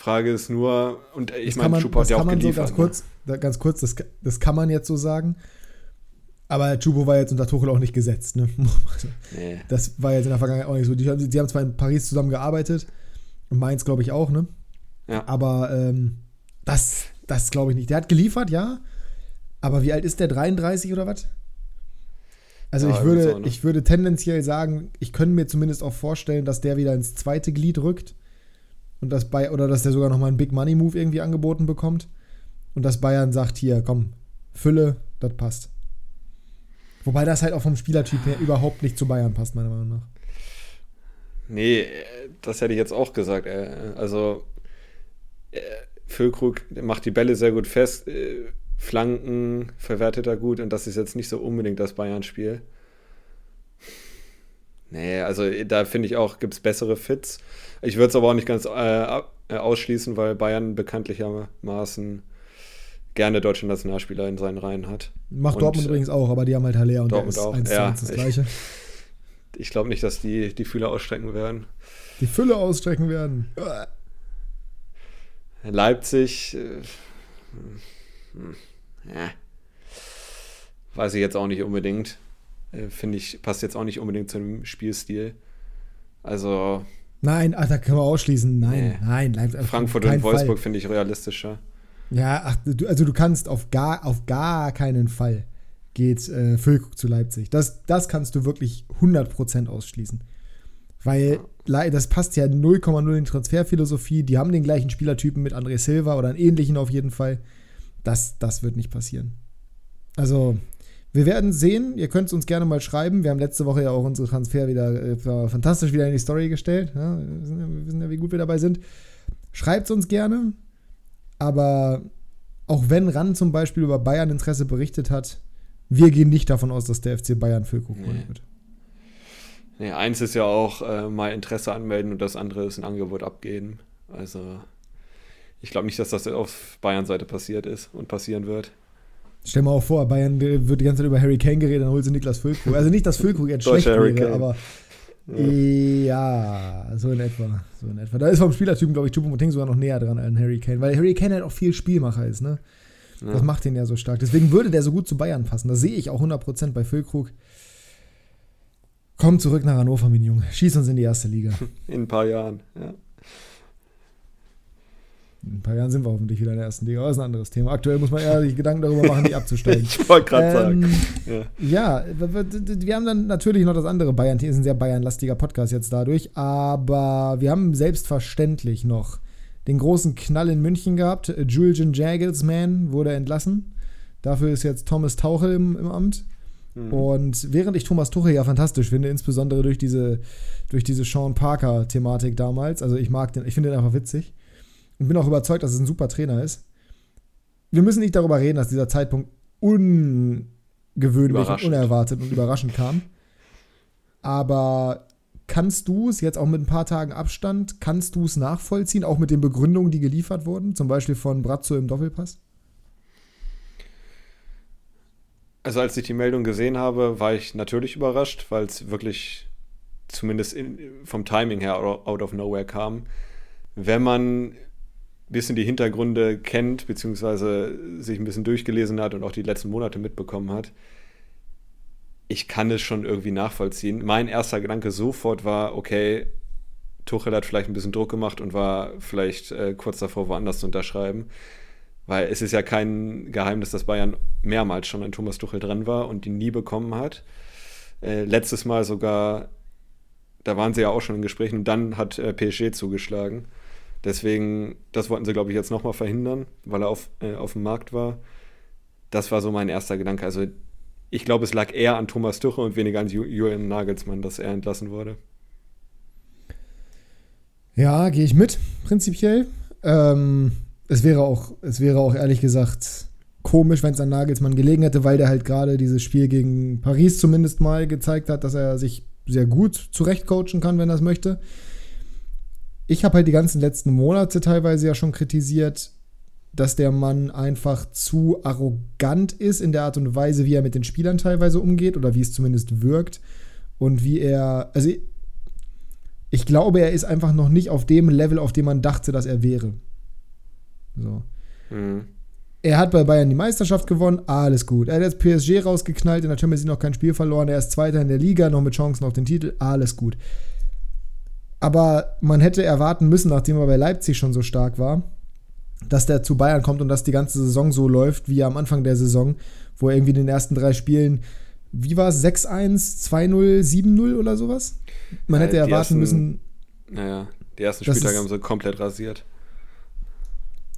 Frage ist nur, und ich meine, Chupo hat ja auch geliefert. So ganz, kurz, ne? ganz kurz, das, das kann man jetzt so sagen. Aber Chupo war jetzt unter Tuchel auch nicht gesetzt. Ne? Nee. Das war jetzt in der Vergangenheit auch nicht so. Die, die haben zwar in Paris zusammen gearbeitet, und Mainz glaube ich auch, ne? Ja. Aber ähm, das, das glaube ich nicht. Der hat geliefert, ja. Aber wie alt ist der? 33 oder was? Also ja, ich, würde, so, ne? ich würde tendenziell sagen, ich könnte mir zumindest auch vorstellen, dass der wieder ins zweite Glied rückt und dass bei oder dass der sogar nochmal einen Big Money Move irgendwie angeboten bekommt und dass Bayern sagt, hier, komm, Fülle, das passt. Wobei das halt auch vom Spielertyp her überhaupt nicht zu Bayern passt, meiner Meinung nach. Nee, das hätte ich jetzt auch gesagt. Äh, also, äh, Füllkrug macht die Bälle sehr gut fest, äh, Flanken verwertet er gut und das ist jetzt nicht so unbedingt das Bayern-Spiel. Nee, also da finde ich auch, gibt es bessere Fits. Ich würde es aber auch nicht ganz äh, ausschließen, weil Bayern bekanntlichermaßen gerne deutsche Nationalspieler in seinen Reihen hat. Macht und, Dortmund übrigens auch, aber die haben halt Haller und Dortmund auch. 1 ja, 1 das Gleiche. Ich, ich glaube nicht, dass die die Fülle ausstrecken werden. Die Fülle ausstrecken werden. Leipzig, äh, ja, weiß ich jetzt auch nicht unbedingt. Äh, Finde ich, passt jetzt auch nicht unbedingt zu dem Spielstil. Also. Nein, ach, da können wir ausschließen. Nein, nee. nein. Leipzig, Frankfurt und Wolfsburg finde ich realistischer. Ja, ach, du, also du kannst auf gar, auf gar keinen Fall geht äh, Füllkrug zu Leipzig. Das, das kannst du wirklich 100% ausschließen. Weil das passt ja 0,0 in die Transferphilosophie. Die haben den gleichen Spielertypen mit André Silva oder einen ähnlichen auf jeden Fall. Das, das wird nicht passieren. Also, wir werden sehen. Ihr könnt es uns gerne mal schreiben. Wir haben letzte Woche ja auch unsere Transfer wieder äh, fantastisch wieder in die Story gestellt. Ja, wir, wissen ja, wir wissen ja, wie gut wir dabei sind. Schreibt es uns gerne. Aber auch wenn Ran zum Beispiel über Bayern Interesse berichtet hat, wir gehen nicht davon aus, dass der FC Bayern Füllkrug holen nee. wird. Nee, eins ist ja auch äh, mal Interesse anmelden und das andere ist ein Angebot abgeben. Also ich glaube nicht, dass das auf Bayern-Seite passiert ist und passieren wird. Stell mal auch vor, Bayern wird die ganze Zeit über Harry Kane geredet, dann holt sie Niklas Füllkrug. Also nicht, dass Füllkrug jetzt schlecht wäre, aber ja. ja. so in etwa. So in etwa. Da ist vom Spielertypen, glaube ich, Choupo-Moting sogar noch näher dran als Harry Kane, weil Harry Kane halt auch viel Spielmacher ist, ne? Ja. Das macht ihn ja so stark. Deswegen würde der so gut zu Bayern passen. Das sehe ich auch 100% bei Füllkrug. Komm zurück nach Hannover, mein Junge. Schieß uns in die erste Liga. In ein paar Jahren, ja. In ein paar Jahren sind wir hoffentlich wieder in der ersten Liga. Aber das ist ein anderes Thema. Aktuell muss man eher sich Gedanken darüber machen, nicht abzusteigen. ich wollte gerade ähm, sagen. Ja. ja. wir haben dann natürlich noch das andere Bayern-Team. ist ein sehr Bayern-lastiger Podcast jetzt dadurch. Aber wir haben selbstverständlich noch den großen Knall in München gehabt. Julian Jagelsman wurde entlassen. Dafür ist jetzt Thomas Tauchel im, im Amt. Mhm. Und während ich Thomas Tuchel ja fantastisch finde, insbesondere durch diese, durch diese Sean Parker-Thematik damals, also ich mag den, ich finde den einfach witzig, und bin auch überzeugt, dass es ein super Trainer ist. Wir müssen nicht darüber reden, dass dieser Zeitpunkt ungewöhnlich und unerwartet und überraschend kam. Aber kannst du es jetzt auch mit ein paar Tagen Abstand, kannst du es nachvollziehen, auch mit den Begründungen, die geliefert wurden, zum Beispiel von Brazzo im Doppelpass? Also als ich die Meldung gesehen habe, war ich natürlich überrascht, weil es wirklich zumindest in, vom Timing her out of nowhere kam. Wenn man bisschen die Hintergründe kennt, beziehungsweise sich ein bisschen durchgelesen hat und auch die letzten Monate mitbekommen hat, ich kann es schon irgendwie nachvollziehen. Mein erster Gedanke sofort war, okay, Tuchel hat vielleicht ein bisschen Druck gemacht und war vielleicht äh, kurz davor, woanders zu unterschreiben. Weil es ist ja kein Geheimnis, dass Bayern mehrmals schon an Thomas Tuchel dran war und ihn nie bekommen hat. Äh, letztes Mal sogar, da waren sie ja auch schon in Gesprächen und dann hat äh, PSG zugeschlagen. Deswegen, das wollten sie, glaube ich, jetzt nochmal verhindern, weil er auf, äh, auf dem Markt war. Das war so mein erster Gedanke. Also ich glaube, es lag eher an Thomas Tuchel und weniger an Julian Nagelsmann, dass er entlassen wurde. Ja, gehe ich mit, prinzipiell. Ähm, es, wäre auch, es wäre auch ehrlich gesagt komisch, wenn es an Nagelsmann gelegen hätte, weil der halt gerade dieses Spiel gegen Paris zumindest mal gezeigt hat, dass er sich sehr gut zurechtcoachen kann, wenn er es möchte ich habe halt die ganzen letzten Monate teilweise ja schon kritisiert, dass der Mann einfach zu arrogant ist in der Art und Weise, wie er mit den Spielern teilweise umgeht oder wie es zumindest wirkt und wie er, also ich, ich glaube, er ist einfach noch nicht auf dem Level, auf dem man dachte, dass er wäre. So. Mhm. Er hat bei Bayern die Meisterschaft gewonnen, alles gut. Er hat jetzt PSG rausgeknallt, in der Champions League noch kein Spiel verloren, er ist Zweiter in der Liga, noch mit Chancen auf den Titel, alles gut. Aber man hätte erwarten müssen, nachdem er bei Leipzig schon so stark war, dass der zu Bayern kommt und dass die ganze Saison so läuft wie am Anfang der Saison, wo er irgendwie in den ersten drei Spielen, wie war es, 6-1, 2-0, 7-0 oder sowas? Man ja, hätte erwarten ersten, müssen. Naja, die ersten Spieltage haben sie komplett rasiert.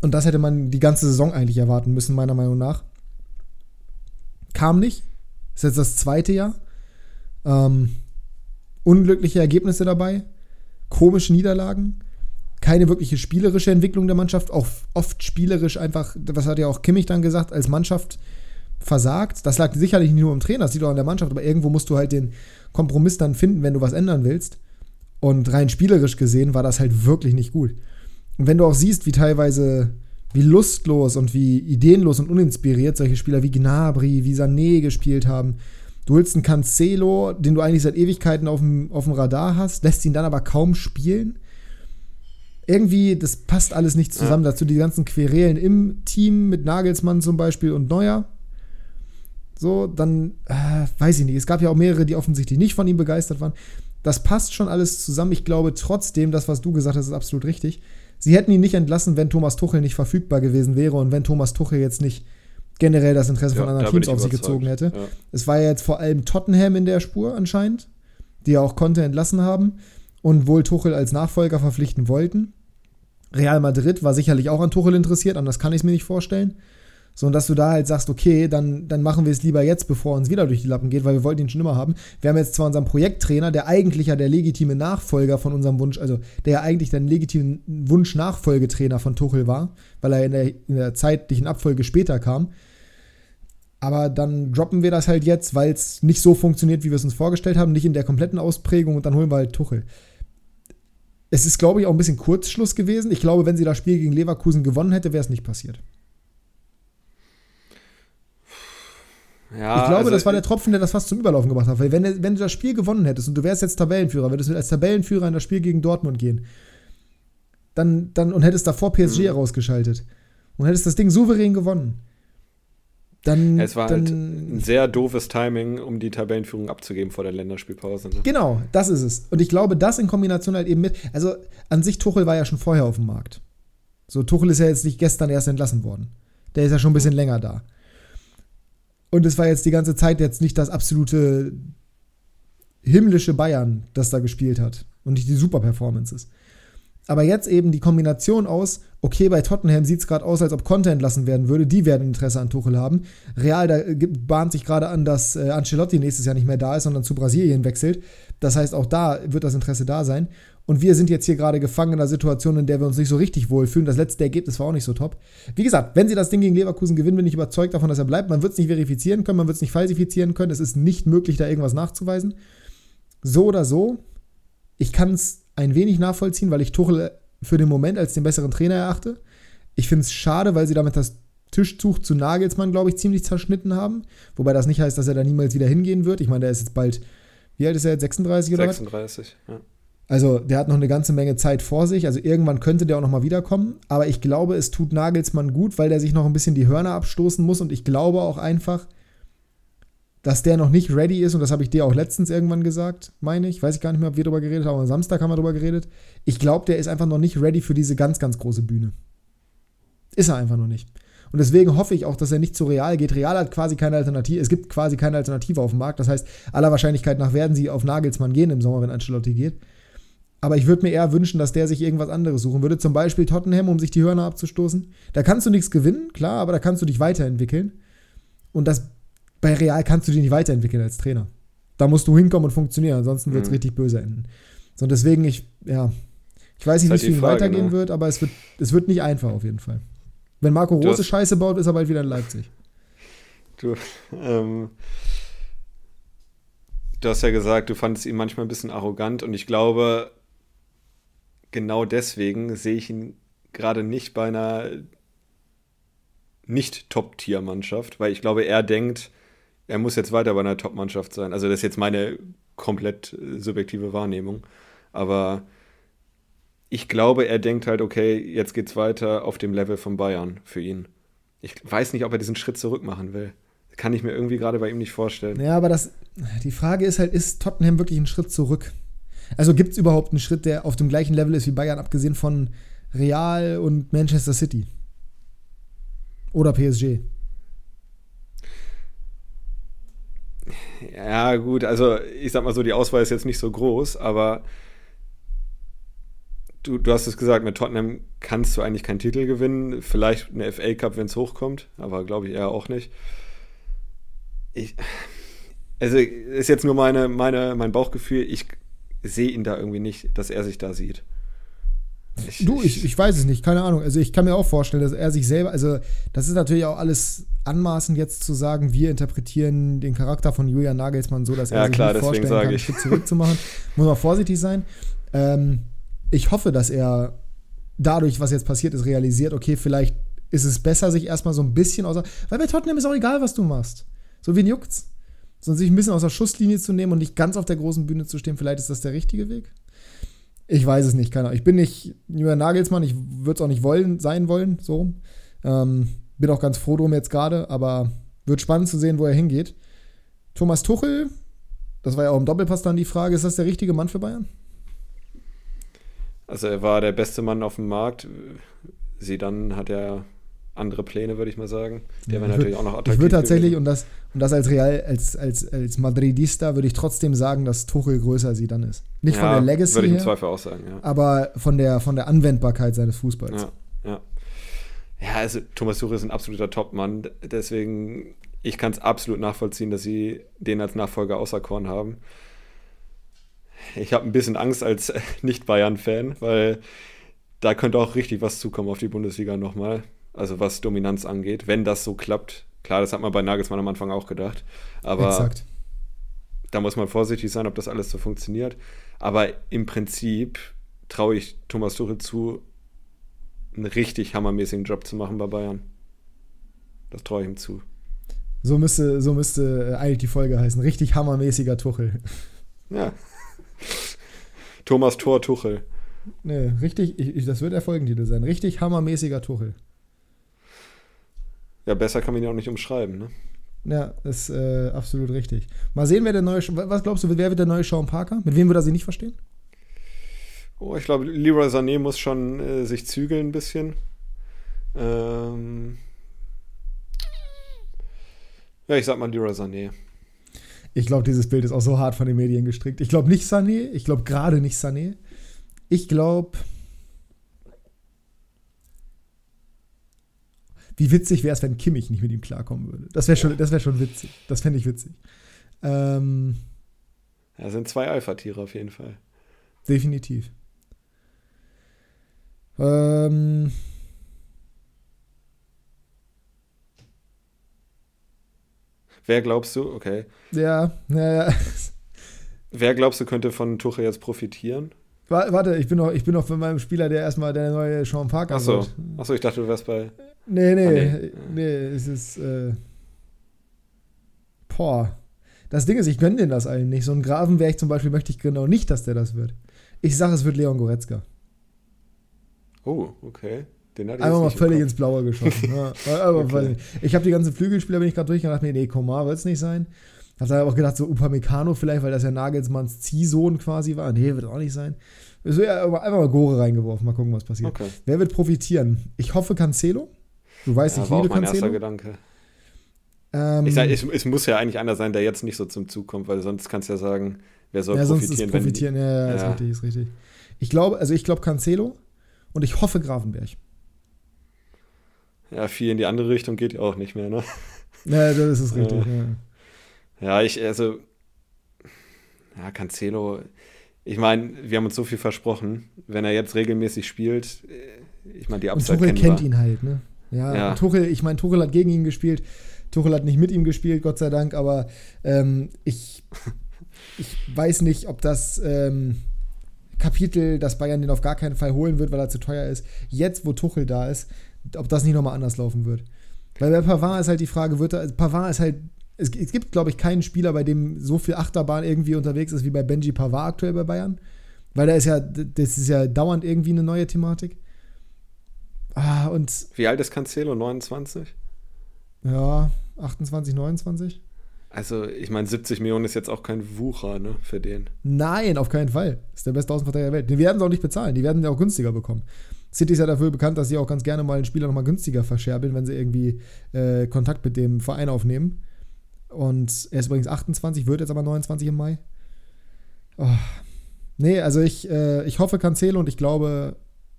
Und das hätte man die ganze Saison eigentlich erwarten müssen, meiner Meinung nach. Kam nicht. Ist jetzt das zweite Jahr. Ähm, unglückliche Ergebnisse dabei, komische Niederlagen, keine wirkliche spielerische Entwicklung der Mannschaft, auch oft spielerisch einfach, was hat ja auch Kimmich dann gesagt, als Mannschaft versagt. Das lag sicherlich nicht nur im Trainer, das liegt auch an der Mannschaft, aber irgendwo musst du halt den Kompromiss dann finden, wenn du was ändern willst. Und rein spielerisch gesehen war das halt wirklich nicht gut. Und wenn du auch siehst, wie teilweise, wie lustlos und wie ideenlos und uninspiriert solche Spieler wie Gnabry, wie Sané gespielt haben, Du holst einen Cancelo, den du eigentlich seit Ewigkeiten auf dem, auf dem Radar hast, lässt ihn dann aber kaum spielen. Irgendwie, das passt alles nicht zusammen. Ja. Dazu die ganzen Querelen im Team mit Nagelsmann zum Beispiel und Neuer. So, dann äh, weiß ich nicht. Es gab ja auch mehrere, die offensichtlich nicht von ihm begeistert waren. Das passt schon alles zusammen. Ich glaube trotzdem, das, was du gesagt hast, ist absolut richtig. Sie hätten ihn nicht entlassen, wenn Thomas Tuchel nicht verfügbar gewesen wäre und wenn Thomas Tuchel jetzt nicht generell das Interesse ja, von anderen Teams auf sich gezogen hätte. Ja. Es war ja jetzt vor allem Tottenham in der Spur anscheinend, die ja auch Conte entlassen haben und wohl Tuchel als Nachfolger verpflichten wollten. Real Madrid war sicherlich auch an Tuchel interessiert, anders kann ich es mir nicht vorstellen. So, und dass du da halt sagst, okay, dann, dann machen wir es lieber jetzt, bevor uns wieder durch die Lappen geht, weil wir wollten ihn schon immer haben. Wir haben jetzt zwar unseren Projekttrainer, der eigentlich ja der legitime Nachfolger von unserem Wunsch, also der ja eigentlich der legitime Wunsch-Nachfolgetrainer von Tuchel war, weil er in der, in der zeitlichen Abfolge später kam. Aber dann droppen wir das halt jetzt, weil es nicht so funktioniert, wie wir es uns vorgestellt haben, nicht in der kompletten Ausprägung und dann holen wir halt Tuchel. Es ist, glaube ich, auch ein bisschen Kurzschluss gewesen. Ich glaube, wenn sie das Spiel gegen Leverkusen gewonnen hätte, wäre es nicht passiert. Ja, ich glaube, also, das war der Tropfen, der das fast zum Überlaufen gemacht hat. Weil wenn, wenn du das Spiel gewonnen hättest und du wärst jetzt Tabellenführer, würdest du als Tabellenführer in das Spiel gegen Dortmund gehen, dann, dann und hättest davor PSG mhm. herausgeschaltet und hättest das Ding souverän gewonnen. Dann, es war dann, halt ein sehr doofes Timing, um die Tabellenführung abzugeben vor der Länderspielpause. Ne? Genau, das ist es. Und ich glaube, das in Kombination halt eben mit, also an sich Tuchel war ja schon vorher auf dem Markt. So, Tuchel ist ja jetzt nicht gestern erst entlassen worden. Der ist ja schon ein bisschen länger da. Und es war jetzt die ganze Zeit jetzt nicht das absolute himmlische Bayern, das da gespielt hat. Und nicht die Super-Performances. Aber jetzt eben die Kombination aus, okay, bei Tottenham sieht es gerade aus, als ob Conte entlassen werden würde, die werden Interesse an Tuchel haben. Real, da bahnt sich gerade an, dass äh, Ancelotti nächstes Jahr nicht mehr da ist, sondern zu Brasilien wechselt. Das heißt, auch da wird das Interesse da sein. Und wir sind jetzt hier gerade gefangen in einer Situation, in der wir uns nicht so richtig wohlfühlen. Das letzte Ergebnis war auch nicht so top. Wie gesagt, wenn sie das Ding gegen Leverkusen gewinnen, bin ich überzeugt davon, dass er bleibt. Man wird es nicht verifizieren können, man wird es nicht falsifizieren können. Es ist nicht möglich, da irgendwas nachzuweisen. So oder so, ich kann es ein wenig nachvollziehen, weil ich Tuchel für den Moment als den besseren Trainer erachte. Ich finde es schade, weil sie damit das Tischtuch zu Nagelsmann, glaube ich, ziemlich zerschnitten haben. Wobei das nicht heißt, dass er da niemals wieder hingehen wird. Ich meine, der ist jetzt bald, wie alt ist er jetzt? 36 oder 36, was? ja. Also der hat noch eine ganze Menge Zeit vor sich. Also irgendwann könnte der auch noch mal wiederkommen. Aber ich glaube, es tut Nagelsmann gut, weil der sich noch ein bisschen die Hörner abstoßen muss. Und ich glaube auch einfach, dass der noch nicht ready ist. Und das habe ich dir auch letztens irgendwann gesagt, meine ich. Weiß ich gar nicht mehr, ob wir darüber geredet haben. Am Samstag haben wir darüber geredet. Ich glaube, der ist einfach noch nicht ready für diese ganz, ganz große Bühne. Ist er einfach noch nicht. Und deswegen hoffe ich auch, dass er nicht zu Real geht. Real hat quasi keine Alternative. Es gibt quasi keine Alternative auf dem Markt. Das heißt, aller Wahrscheinlichkeit nach werden sie auf Nagelsmann gehen im Sommer, wenn Ancelotti geht. Aber ich würde mir eher wünschen, dass der sich irgendwas anderes suchen würde. Zum Beispiel Tottenham, um sich die Hörner abzustoßen. Da kannst du nichts gewinnen, klar, aber da kannst du dich weiterentwickeln. Und das bei Real kannst du dich nicht weiterentwickeln als Trainer. Da musst du hinkommen und funktionieren, ansonsten wird es mhm. richtig böse enden. So, und deswegen, ich, ja, ich weiß nicht, wie es weitergehen ne? wird, aber es wird, es wird nicht einfach auf jeden Fall. Wenn Marco Rose Scheiße baut, ist er bald wieder in Leipzig. Du, ähm, du hast ja gesagt, du fandest ihn manchmal ein bisschen arrogant und ich glaube, genau deswegen sehe ich ihn gerade nicht bei einer nicht Top-Tier-Mannschaft, weil ich glaube, er denkt, er muss jetzt weiter bei einer Top-Mannschaft sein. Also das ist jetzt meine komplett subjektive Wahrnehmung. Aber ich glaube, er denkt halt, okay, jetzt geht's weiter auf dem Level von Bayern für ihn. Ich weiß nicht, ob er diesen Schritt zurück machen will. Kann ich mir irgendwie gerade bei ihm nicht vorstellen. Ja, aber das, die Frage ist halt, ist Tottenham wirklich ein Schritt zurück? Also gibt es überhaupt einen Schritt, der auf dem gleichen Level ist wie Bayern, abgesehen von Real und Manchester City? Oder PSG? Ja, gut, also ich sag mal so, die Auswahl ist jetzt nicht so groß, aber du, du hast es gesagt, mit Tottenham kannst du eigentlich keinen Titel gewinnen. Vielleicht eine FA Cup, wenn es hochkommt, aber glaube ich eher auch nicht. Ich, Also ist jetzt nur meine, meine, mein Bauchgefühl, ich sehe ihn da irgendwie nicht, dass er sich da sieht. Ich, du, ich, ich weiß es nicht, keine Ahnung. Also ich kann mir auch vorstellen, dass er sich selber, also das ist natürlich auch alles anmaßend jetzt zu sagen, wir interpretieren den Charakter von Julian Nagelsmann so, dass er ja, sich klar, nicht vorstellen kann, einen Schritt zurückzumachen. Muss man vorsichtig sein. Ähm, ich hoffe, dass er dadurch, was jetzt passiert ist, realisiert, okay, vielleicht ist es besser, sich erstmal so ein bisschen außer. Weil bei Tottenham ist auch egal, was du machst. So wen juckt's? Sondern sich ein bisschen aus der Schusslinie zu nehmen und nicht ganz auf der großen Bühne zu stehen, vielleicht ist das der richtige Weg. Ich weiß es nicht, keine Ahnung. Ich bin nicht Julian Nagelsmann, ich würde es auch nicht wollen, sein wollen, so. Ähm, bin auch ganz froh drum jetzt gerade, aber wird spannend zu sehen, wo er hingeht. Thomas Tuchel, das war ja auch im Doppelpass dann die Frage, ist das der richtige Mann für Bayern? Also er war der beste Mann auf dem Markt. Sie dann hat er andere Pläne, würde ich mal sagen. Der wäre natürlich auch noch attraktiv. Ich würde tatsächlich, und das, und das als Real, als, als, als Madridista, würde ich trotzdem sagen, dass Tuchel größer sie dann ist. Nicht ja, von der Legacy würde ich im her, Zweifel auch sagen, ja. aber von der, von der Anwendbarkeit seines Fußballs. Ja, ja. Ja, also Thomas Tuchel ist ein absoluter Topmann, deswegen, ich kann es absolut nachvollziehen, dass sie den als Nachfolger auserkoren haben. Ich habe ein bisschen Angst als Nicht-Bayern-Fan, weil da könnte auch richtig was zukommen auf die Bundesliga nochmal also was Dominanz angeht, wenn das so klappt. Klar, das hat man bei Nagelsmann am Anfang auch gedacht, aber Exakt. da muss man vorsichtig sein, ob das alles so funktioniert. Aber im Prinzip traue ich Thomas Tuchel zu, einen richtig hammermäßigen Job zu machen bei Bayern. Das traue ich ihm zu. So müsste, so müsste äh, eigentlich die Folge heißen. Richtig hammermäßiger Tuchel. Ja. Thomas Tor Tuchel. Nee, richtig, ich, das wird der Folgentitel sein. Richtig hammermäßiger Tuchel. Ja, besser kann man ihn auch nicht umschreiben, ne? Ja, ist äh, absolut richtig. Mal sehen, wer der neue. Was glaubst du, wer wird der neue Sean Parker? Mit wem würde er sich nicht verstehen? Oh, ich glaube, Leroy Sané muss schon äh, sich zügeln ein bisschen. Ähm ja, ich sag mal Leroy Sané. Ich glaube, dieses Bild ist auch so hart von den Medien gestrickt. Ich glaube nicht Sané. Ich glaube gerade nicht Sané. Ich glaube. Wie witzig wäre es, wenn Kimmich nicht mit ihm klarkommen würde. Das wäre schon, wär schon witzig. Das fände ich witzig. Ähm, ja, sind zwei Alpha-Tiere auf jeden Fall. Definitiv. Ähm, Wer glaubst du, okay. Ja, ja, Wer glaubst du, könnte von Tuche jetzt profitieren? Warte, ich bin noch, ich bin noch von meinem Spieler, der erstmal der neue Sean Parker Achso. Achso, ich dachte, du wärst bei. Nee, nee, ah, nee. nee, es ist. Äh, boah. Das Ding ist, ich gönne den das allen nicht. So ein Gravenberg zum Beispiel möchte ich genau nicht, dass der das wird. Ich sage, es wird Leon Goretzka. Oh, okay. Den hatte ich Einfach mal völlig ins Blaue geschossen. ja, okay. Ich habe die ganzen Flügelspieler, bin ich gerade durchgegangen, dachte mir, nee, Komar wird es nicht sein. Hab dann auch gedacht, so Upamecano vielleicht, weil das ja Nagelsmanns Ziehsohn quasi war. Nee, wird auch nicht sein. Wird ja einfach mal Gore reingeworfen, mal gucken, was passiert. Okay. Wer wird profitieren? Ich hoffe Cancelo. Du weißt, ja, ich liebe auch mein Cancelo. erster Gedanke. Ähm, ich sag, es, es, muss ja eigentlich einer sein, der jetzt nicht so zum Zug kommt, weil sonst kannst du ja sagen, wer soll ja, profitieren. Sonst profitieren, wenn, ja, ja, ist richtig, ist richtig. Ich glaube, also ich glaube Cancelo und ich hoffe Grafenberg. Ja, viel in die andere Richtung geht ja auch nicht mehr, ne? Ja, das ist richtig, ja. Ja, ich, also, ja, Cancelo, ich meine, wir haben uns so viel versprochen, wenn er jetzt regelmäßig spielt, äh, ich meine, die Upside Und Tuchel kennt ihn halt, ne? Ja, ja. Tuchel, ich meine, Tuchel hat gegen ihn gespielt. Tuchel hat nicht mit ihm gespielt, Gott sei Dank, aber ähm, ich, ich weiß nicht, ob das ähm, Kapitel, dass Bayern den auf gar keinen Fall holen wird, weil er zu teuer ist, jetzt, wo Tuchel da ist, ob das nicht nochmal anders laufen wird. Weil bei Pavard ist halt die Frage, wird er, Pavard ist halt, es, es gibt, glaube ich, keinen Spieler, bei dem so viel Achterbahn irgendwie unterwegs ist wie bei Benji Pavard aktuell bei Bayern. Weil da ist ja, das ist ja dauernd irgendwie eine neue Thematik. Ah, und. Wie alt ist Cancelo? 29? Ja, 28, 29. Also, ich meine, 70 Millionen ist jetzt auch kein Wucher, ne, für den. Nein, auf keinen Fall. Ist der beste Außenverteidiger der Welt. Die werden sie auch nicht bezahlen. Die werden ja auch günstiger bekommen. City ist ja dafür bekannt, dass sie auch ganz gerne mal einen Spieler nochmal günstiger verscherbeln, wenn sie irgendwie äh, Kontakt mit dem Verein aufnehmen. Und er ist übrigens 28, wird jetzt aber 29 im Mai. Oh. Nee, also ich, äh, ich hoffe Cancelo und ich glaube,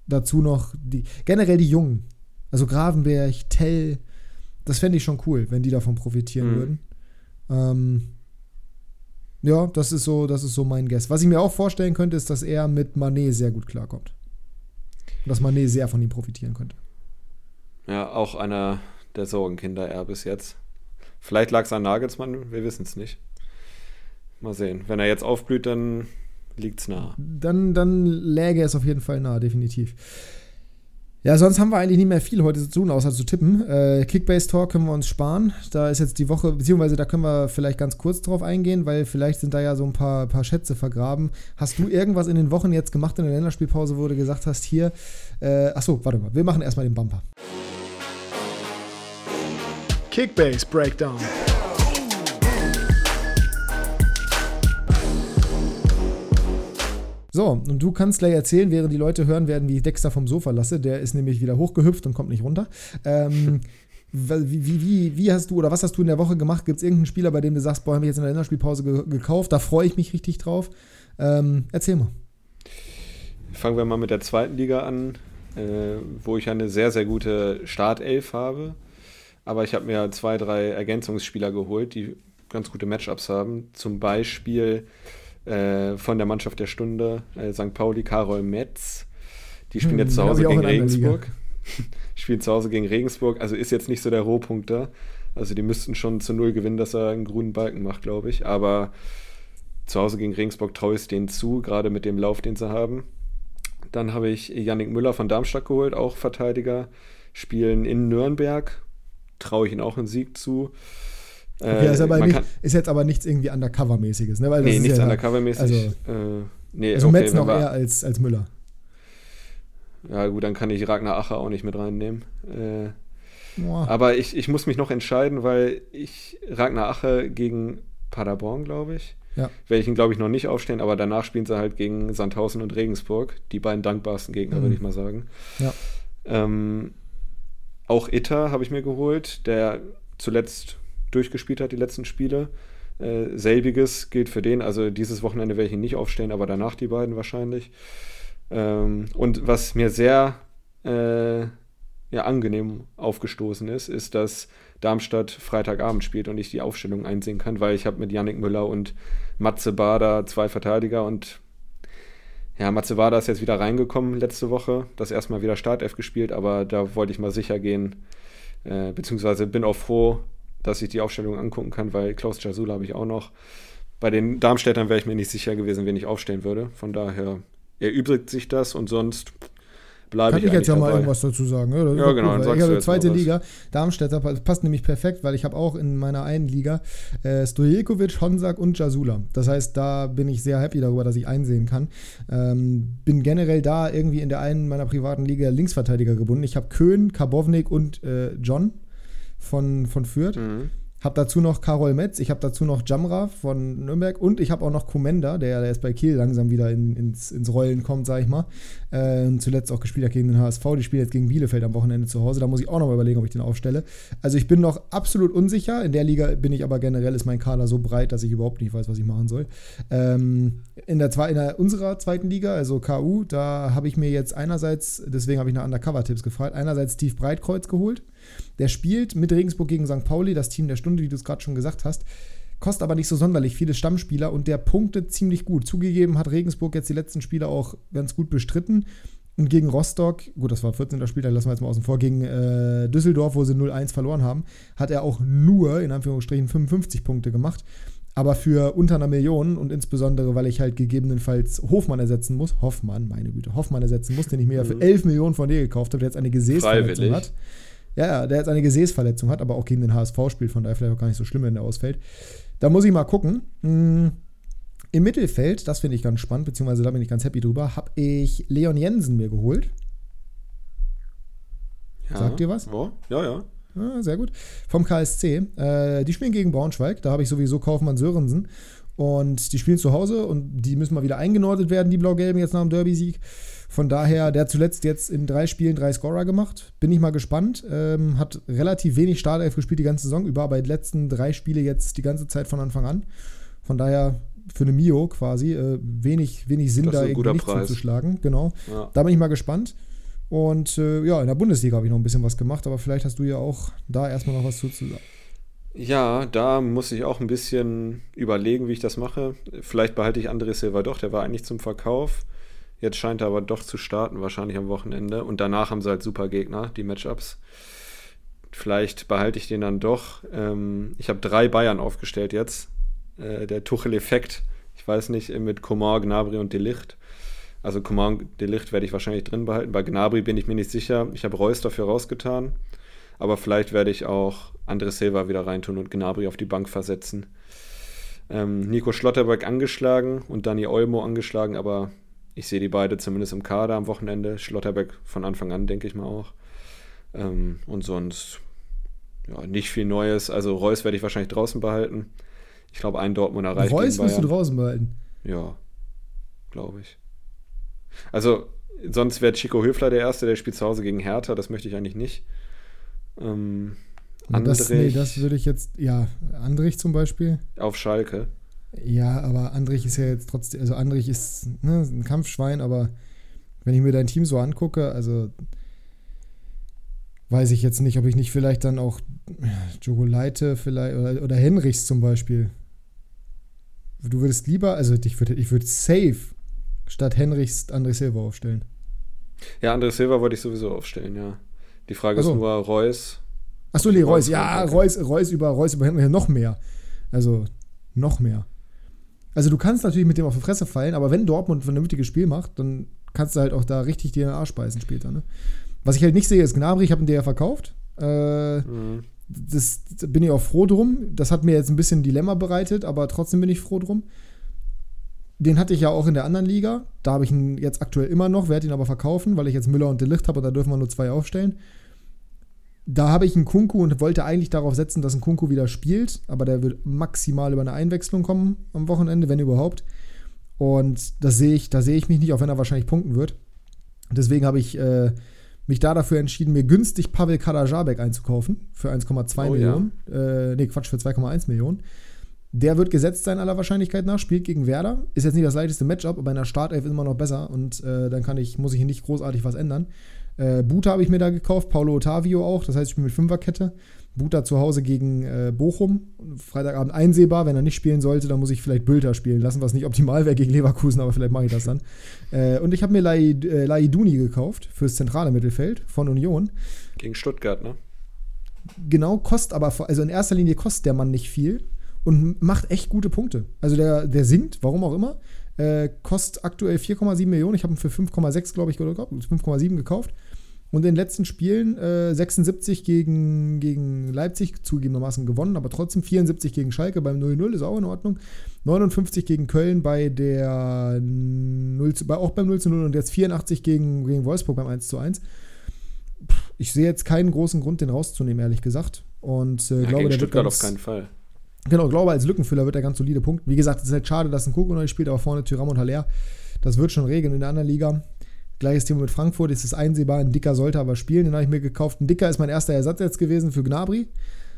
dazu noch die, generell die Jungen. Also Gravenberg, Tell, das fände ich schon cool, wenn die davon profitieren mhm. würden. Ähm, Ja, das ist so, das ist so mein Guess. Was ich mir auch vorstellen könnte, ist, dass er mit Manet sehr gut klarkommt. Und dass Manet sehr von ihm profitieren könnte. Ja, auch einer der Sorgenkinder er bis jetzt. Vielleicht lag es an Nagelsmann, wir wissen es nicht. Mal sehen. Wenn er jetzt aufblüht, dann liegt es nah. Dann, dann läge es auf jeden Fall nah, definitiv. Ja, sonst haben wir eigentlich nicht mehr viel heute zu tun, außer zu tippen. Äh, Kickbase Talk können wir uns sparen. Da ist jetzt die Woche, beziehungsweise da können wir vielleicht ganz kurz drauf eingehen, weil vielleicht sind da ja so ein paar, paar Schätze vergraben. Hast du irgendwas in den Wochen jetzt gemacht in der Länderspielpause, wo du gesagt hast, hier, äh, achso, warte mal, wir machen erstmal den Bumper. Kickbase Breakdown. So, und du kannst gleich erzählen, während die Leute hören werden, wie ich Dexter vom Sofa lasse. Der ist nämlich wieder hochgehüpft und kommt nicht runter. Ähm, wie, wie, wie, wie, hast du oder was hast du in der Woche gemacht? Gibt es irgendeinen Spieler, bei dem du sagst, boah, habe ich jetzt in der Länderspielpause ge gekauft? Da freue ich mich richtig drauf. Ähm, erzähl mal. Fangen wir mal mit der zweiten Liga an, äh, wo ich eine sehr, sehr gute Startelf habe. Aber ich habe mir zwei, drei Ergänzungsspieler geholt, die ganz gute Matchups haben. Zum Beispiel äh, von der Mannschaft der Stunde, äh, St. Pauli, Karol Metz. Die spielen hm, jetzt zu Hause gegen Regensburg. spielen zu Hause gegen Regensburg, also ist jetzt nicht so der Rohpunkt da. Also die müssten schon zu null gewinnen, dass er einen grünen Balken macht, glaube ich. Aber zu Hause gegen Regensburg traue ich denen zu, gerade mit dem Lauf, den sie haben. Dann habe ich Yannick Müller von Darmstadt geholt, auch Verteidiger. Spielen in Nürnberg. Traue ich ihnen auch einen Sieg zu. Okay, ist, aber nicht, ist, jetzt aber nichts irgendwie Undercover-mäßiges, ne? Weil nee, nichts ja, Undercover-mäßig. Also, äh, nee, also okay, Metz noch eher als, als Müller. Ja, gut, dann kann ich Ragnar Acher auch nicht mit reinnehmen. Äh, aber ich, ich muss mich noch entscheiden, weil ich Ragnar Ache gegen Paderborn, glaube ich. Ja. Werde ich ihn, glaube ich, noch nicht aufstellen, aber danach spielen sie halt gegen Sandhausen und Regensburg, die beiden dankbarsten Gegner, mhm. würde ich mal sagen. Ja. Ähm, auch Itter habe ich mir geholt, der zuletzt durchgespielt hat, die letzten Spiele. Äh, selbiges gilt für den. Also dieses Wochenende werde ich ihn nicht aufstellen, aber danach die beiden wahrscheinlich. Ähm, und was mir sehr äh, ja, angenehm aufgestoßen ist, ist, dass Darmstadt Freitagabend spielt und ich die Aufstellung einsehen kann, weil ich habe mit Yannick Müller und Matze Bader zwei Verteidiger und ja, Matze Bader ist jetzt wieder reingekommen letzte Woche, das erstmal wieder Startelf gespielt, aber da wollte ich mal sicher gehen, äh, beziehungsweise bin auch froh, dass ich die Aufstellung angucken kann, weil Klaus Jasula habe ich auch noch. Bei den Darmstädtern wäre ich mir nicht sicher gewesen, wen ich aufstellen würde. Von daher erübrigt sich das und sonst bleibe ich Kann ich jetzt ja dabei. mal irgendwas dazu sagen. Ne? Ja, genau. Gut, ich habe zweite Liga. Darmstädter passt nämlich perfekt, weil ich habe auch in meiner einen Liga äh, Stojkovic, Honsak und Jasula. Das heißt, da bin ich sehr happy darüber, dass ich einsehen kann. Ähm, bin generell da irgendwie in der einen meiner privaten Liga Linksverteidiger gebunden. Ich habe Köhn, Karbovnik und äh, John von, von Fürth. Mhm. Habe dazu noch Karol Metz, ich habe dazu noch Jamra von Nürnberg und ich habe auch noch Komenda, der, der jetzt bei Kiel langsam wieder in, ins, ins Rollen kommt, sage ich mal. Äh, zuletzt auch gespielt hat gegen den HSV. Die spielen jetzt gegen Bielefeld am Wochenende zu Hause. Da muss ich auch noch mal überlegen, ob ich den aufstelle. Also ich bin noch absolut unsicher. In der Liga bin ich aber generell, ist mein Kader so breit, dass ich überhaupt nicht weiß, was ich machen soll. Ähm, in, der, in der, unserer zweiten Liga, also KU, da habe ich mir jetzt einerseits, deswegen habe ich nach Undercover-Tipps gefragt, einerseits Steve Breitkreuz geholt der spielt mit Regensburg gegen St. Pauli, das Team der Stunde, wie du es gerade schon gesagt hast. Kostet aber nicht so sonderlich viele Stammspieler und der punktet ziemlich gut. Zugegeben hat Regensburg jetzt die letzten Spiele auch ganz gut bestritten. Und gegen Rostock, gut, das war 14. Spieltag, lassen wir jetzt mal außen vor, gegen äh, Düsseldorf, wo sie 0-1 verloren haben, hat er auch nur, in Anführungsstrichen, 55 Punkte gemacht. Aber für unter einer Million und insbesondere, weil ich halt gegebenenfalls Hofmann ersetzen muss, Hoffmann, meine Güte, Hoffmann ersetzen muss, den ich mir ja für 11 mhm. Millionen von dir gekauft habe, der jetzt eine Gesäßverletzung hat. Ja, ja, der jetzt eine Gesäßverletzung hat, aber auch gegen den HSV spielt, von daher vielleicht auch gar nicht so schlimm, wenn der ausfällt. Da muss ich mal gucken. Hm, Im Mittelfeld, das finde ich ganz spannend, beziehungsweise da bin ich ganz happy drüber, habe ich Leon Jensen mir geholt. Ja, Sagt ihr was? Oh, ja, ja. Ah, sehr gut. Vom KSC. Äh, die spielen gegen Braunschweig. Da habe ich sowieso Kaufmann Sörensen. Und die spielen zu Hause und die müssen mal wieder eingenordet werden, die Blau-Gelben, jetzt nach dem Derby-Sieg. Von daher, der hat zuletzt jetzt in drei Spielen drei Scorer gemacht. Bin ich mal gespannt. Ähm, hat relativ wenig Startelf gespielt die ganze Saison über, aber die letzten drei Spiele jetzt die ganze Zeit von Anfang an. Von daher für eine Mio quasi äh, wenig, wenig Sinn, da irgendwie nicht Preis. zuzuschlagen. Genau. Ja. Da bin ich mal gespannt. Und äh, ja, in der Bundesliga habe ich noch ein bisschen was gemacht, aber vielleicht hast du ja auch da erstmal noch was zu sagen. Ja, da muss ich auch ein bisschen überlegen, wie ich das mache. Vielleicht behalte ich André Silva doch, der war eigentlich zum Verkauf. Jetzt scheint er aber doch zu starten, wahrscheinlich am Wochenende. Und danach haben sie halt super Gegner, die Matchups. Vielleicht behalte ich den dann doch. Ähm, ich habe drei Bayern aufgestellt jetzt. Äh, der Tuchel-Effekt, ich weiß nicht, mit Coman, Gnabry und Delicht. Also Coman und Delicht werde ich wahrscheinlich drin behalten. Bei Gnabry bin ich mir nicht sicher. Ich habe Reus dafür rausgetan. Aber vielleicht werde ich auch André Silva wieder reintun und Gnabry auf die Bank versetzen. Ähm, Nico Schlotterberg angeschlagen und Dani Olmo angeschlagen, aber ich sehe die beide zumindest im Kader am Wochenende. Schlotterbeck von Anfang an, denke ich mal auch. Ähm, und sonst ja, nicht viel Neues. Also Reus werde ich wahrscheinlich draußen behalten. Ich glaube, ein Dortmund erreicht. Reus wirst du draußen behalten? Ja, glaube ich. Also, sonst wäre Chico Höfler der Erste, der spielt zu Hause gegen Hertha. Das möchte ich eigentlich nicht. Ähm, Andrich, das, nee, das würde ich jetzt, ja, Andrich zum Beispiel. Auf Schalke. Ja, aber Andrich ist ja jetzt trotzdem, also Andrich ist ne, ein Kampfschwein, aber wenn ich mir dein Team so angucke, also weiß ich jetzt nicht, ob ich nicht vielleicht dann auch Jogo Leite vielleicht oder, oder Henrichs zum Beispiel. Du würdest lieber, also ich würde ich würd safe statt Henrichs André Silva aufstellen. Ja, André Silva wollte ich sowieso aufstellen, ja. Die Frage also. ist nur Reus. Achso, nee, Reus, ja, Reus, Reus über Reus über Henrich noch mehr. Also noch mehr. Also du kannst natürlich mit dem auf die Fresse fallen, aber wenn Dortmund ein vernünftiges Spiel macht, dann kannst du halt auch da richtig dir in den Arsch beißen später. Ne? Was ich halt nicht sehe, ist Gnabry, ich habe ihn dir ja verkauft. Äh, mhm. das, bin ich auch froh drum. Das hat mir jetzt ein bisschen ein Dilemma bereitet, aber trotzdem bin ich froh drum. Den hatte ich ja auch in der anderen Liga. Da habe ich ihn jetzt aktuell immer noch, werde ihn aber verkaufen, weil ich jetzt Müller und Delicht habe und da dürfen wir nur zwei aufstellen da habe ich einen Kunku und wollte eigentlich darauf setzen, dass ein Kunku wieder spielt, aber der wird maximal über eine Einwechslung kommen am Wochenende, wenn überhaupt. Und das sehe ich, da sehe ich mich nicht, auch wenn er wahrscheinlich punkten wird. Deswegen habe ich äh, mich da dafür entschieden, mir günstig Pavel Kadajabek einzukaufen für 1,2 oh, Millionen. Ja. Äh, nee, Quatsch, für 2,1 Millionen. Der wird gesetzt sein aller Wahrscheinlichkeit nach, spielt gegen Werder. Ist jetzt nicht das leichteste Matchup, aber in der Startelf ist immer noch besser und äh, dann kann ich, muss ich hier nicht großartig was ändern. Äh, Buta habe ich mir da gekauft, Paulo Ottavio auch, das heißt, ich bin mit Fünferkette. Buta zu Hause gegen äh, Bochum, Freitagabend einsehbar. Wenn er nicht spielen sollte, dann muss ich vielleicht Bülter spielen lassen, was nicht optimal wäre gegen Leverkusen, aber vielleicht mache ich das dann. Äh, und ich habe mir äh, Laiduni gekauft fürs zentrale Mittelfeld von Union. Gegen Stuttgart, ne? Genau, kostet aber, also in erster Linie kostet der Mann nicht viel und macht echt gute Punkte. Also der, der singt, warum auch immer. Äh, kostet aktuell 4,7 Millionen. Ich habe ihn für 5,6, glaube ich, oder 5,7 gekauft. Und in den letzten Spielen äh, 76 gegen, gegen Leipzig zugegebenermaßen gewonnen, aber trotzdem 74 gegen Schalke beim 0-0 ist auch in Ordnung. 59 gegen Köln bei der 0, bei, auch beim 0-0 und jetzt 84 gegen, gegen Wolfsburg beim 1-1. Ich sehe jetzt keinen großen Grund, den rauszunehmen, ehrlich gesagt. Und äh, ja, glaube, der Stuttgart wird ganz, auf keinen Fall. Genau, glaube, als Lückenfüller wird er ganz solide Punkt. Wie gesagt, es ist halt schade, dass ein Koko neu spielt, aber vorne Tyram und Haller. Das wird schon regeln in der anderen Liga. Gleiches Thema mit Frankfurt, ist es einsehbar, ein Dicker sollte aber spielen, den habe ich mir gekauft. Ein Dicker ist mein erster Ersatz jetzt gewesen für Gnabry.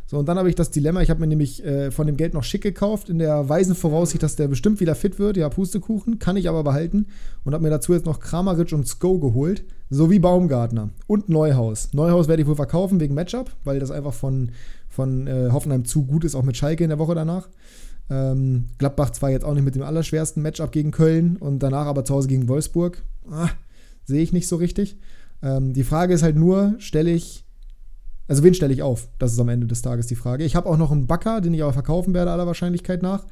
So, und dann habe ich das Dilemma, ich habe mir nämlich äh, von dem Geld noch schick gekauft, in der weisen Voraussicht, dass der bestimmt wieder fit wird. Ja, Pustekuchen, kann ich aber behalten. Und habe mir dazu jetzt noch Kramaric und Sko geholt, sowie Baumgartner und Neuhaus. Neuhaus werde ich wohl verkaufen wegen Matchup, weil das einfach von, von äh, Hoffenheim zu gut ist, auch mit Schalke in der Woche danach. Ähm, Gladbach zwar jetzt auch nicht mit dem allerschwersten Matchup gegen Köln und danach aber zu Hause gegen Wolfsburg. Ah, sehe ich nicht so richtig. Ähm, die Frage ist halt nur, stelle ich, also wen stelle ich auf? Das ist am Ende des Tages die Frage. Ich habe auch noch einen Backer, den ich aber verkaufen werde, aller Wahrscheinlichkeit nach.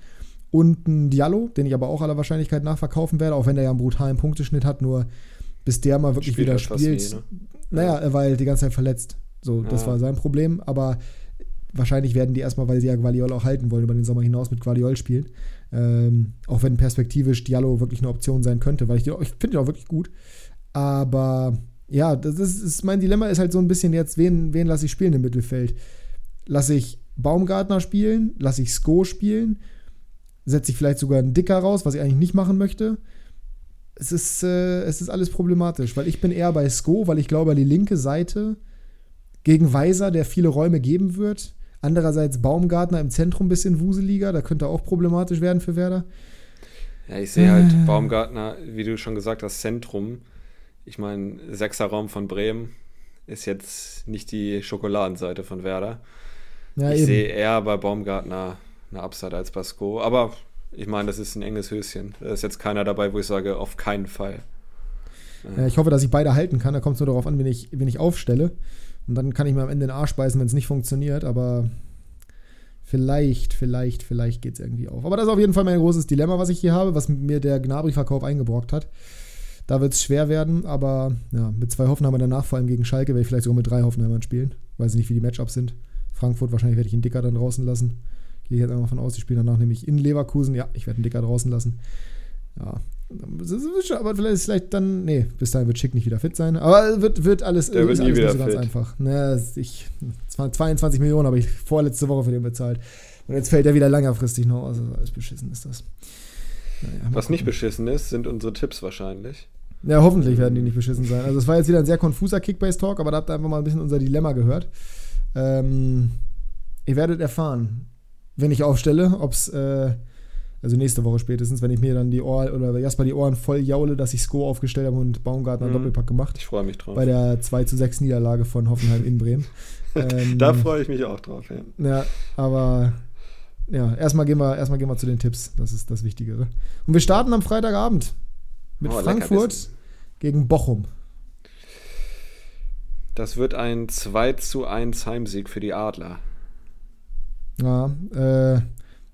Und einen Diallo, den ich aber auch aller Wahrscheinlichkeit nach verkaufen werde, auch wenn der ja einen brutalen Punkteschnitt hat, nur bis der mal wirklich spielt wieder spielt. Nie, ne? Naja, er war halt die ganze Zeit verletzt. So, das war sein Problem. Aber wahrscheinlich werden die erstmal, weil sie ja Guardiol auch halten wollen, über den Sommer hinaus mit Guardiol spielen. Ähm, auch wenn perspektivisch Diallo wirklich eine Option sein könnte, weil ich, ich finde ihn auch wirklich gut. Aber ja, das ist, ist, mein Dilemma ist halt so ein bisschen jetzt, wen, wen lasse ich spielen im Mittelfeld? Lasse ich Baumgartner spielen? Lasse ich Sko spielen? Setze ich vielleicht sogar einen Dicker raus, was ich eigentlich nicht machen möchte? Es ist, äh, es ist alles problematisch, weil ich bin eher bei Sko, weil ich glaube, die linke Seite gegen Weiser, der viele Räume geben wird. Andererseits Baumgartner im Zentrum ein bisschen wuseliger, da könnte auch problematisch werden für Werder. Ja, ich sehe halt äh. Baumgartner, wie du schon gesagt hast, Zentrum ich meine, Sechserraum von Bremen ist jetzt nicht die Schokoladenseite von Werder. Ja, ich eben. sehe eher bei Baumgartner eine Upside als bei Sko. Aber ich meine, das ist ein enges Höschen. Da ist jetzt keiner dabei, wo ich sage, auf keinen Fall. Ja, ich hoffe, dass ich beide halten kann. Da kommt es nur darauf an, wen ich, wen ich aufstelle. Und dann kann ich mir am Ende den Arsch beißen, wenn es nicht funktioniert. Aber vielleicht, vielleicht, vielleicht geht es irgendwie auf. Aber das ist auf jeden Fall mein großes Dilemma, was ich hier habe, was mir der Gnabry-Verkauf eingebrockt hat. Da wird es schwer werden, aber ja, mit zwei Hoffenheimern danach, vor allem gegen Schalke, werde ich vielleicht sogar mit drei Hoffenheimern spielen. Weiß ich nicht, wie die Matchups sind. Frankfurt, wahrscheinlich werde ich einen Dicker dann draußen lassen. Gehe ich jetzt einfach von aus, die spielen danach nämlich in Leverkusen. Ja, ich werde einen Dicker draußen lassen. Ja, aber vielleicht, vielleicht dann, nee, bis dahin wird Schick nicht wieder fit sein. Aber wird, wird alles, Der wird nie alles wieder nicht so ganz fit. einfach. Ne, ich, 22 Millionen habe ich vorletzte Woche für den bezahlt. Und jetzt fällt er wieder längerfristig noch aus. Also alles beschissen ist das. Naja, Was nicht gucken. beschissen ist, sind unsere Tipps wahrscheinlich. Ja, hoffentlich werden die nicht beschissen sein. Also es war jetzt wieder ein sehr konfuser Kickbase-Talk, aber da habt ihr einfach mal ein bisschen unser Dilemma gehört. Ähm, ihr werdet erfahren, wenn ich aufstelle, ob es, äh, also nächste Woche spätestens, wenn ich mir dann die Ohren oder Jasper die Ohren voll jaule, dass ich Sko aufgestellt habe und Baumgartner einen Mhm. Doppelpack gemacht. Ich freue mich drauf. Bei der 2 zu 6 Niederlage von Hoffenheim in Bremen. Ähm, da freue ich mich auch drauf. Ja. ja, aber ja, erstmal gehen, wir, erstmal gehen wir zu den Tipps. Das ist das Wichtigere. Und wir starten am Freitagabend mit Oh, Frankfurt gegen Bochum. Das wird ein 2 zu 1 Heimsieg für die Adler. Ja, äh,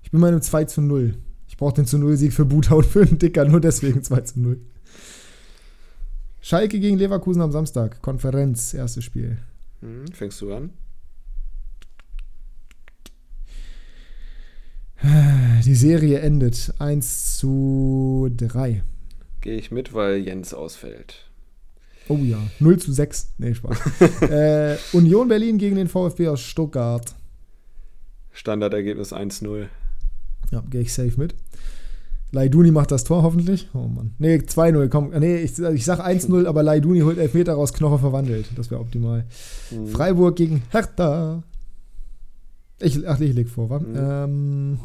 ich bin bei einem 2 zu 0. Ich brauche den zu 0 Sieg für Buta und für einen Dicker, nur deswegen 2 zu 0. Schalke gegen Leverkusen am Samstag. Konferenz, erstes Spiel. Hm, fängst du an? Die Serie endet 1 zu 3. Gehe ich mit, weil Jens ausfällt. Oh ja, 0 zu 6. Nee, Spaß. äh, Union Berlin gegen den VfB aus Stuttgart. Standardergebnis 1-0. Ja, gehe ich safe mit. Laiduni macht das Tor hoffentlich. Oh Mann. Nee, 2-0, komm. Nee, ich, ich sag 1-0, aber Laiduni holt Elfmeter raus, Knoche verwandelt. Das wäre optimal. Hm. Freiburg gegen Hertha. Ich, ach, ich leg vor, wa? Mhm. Ähm,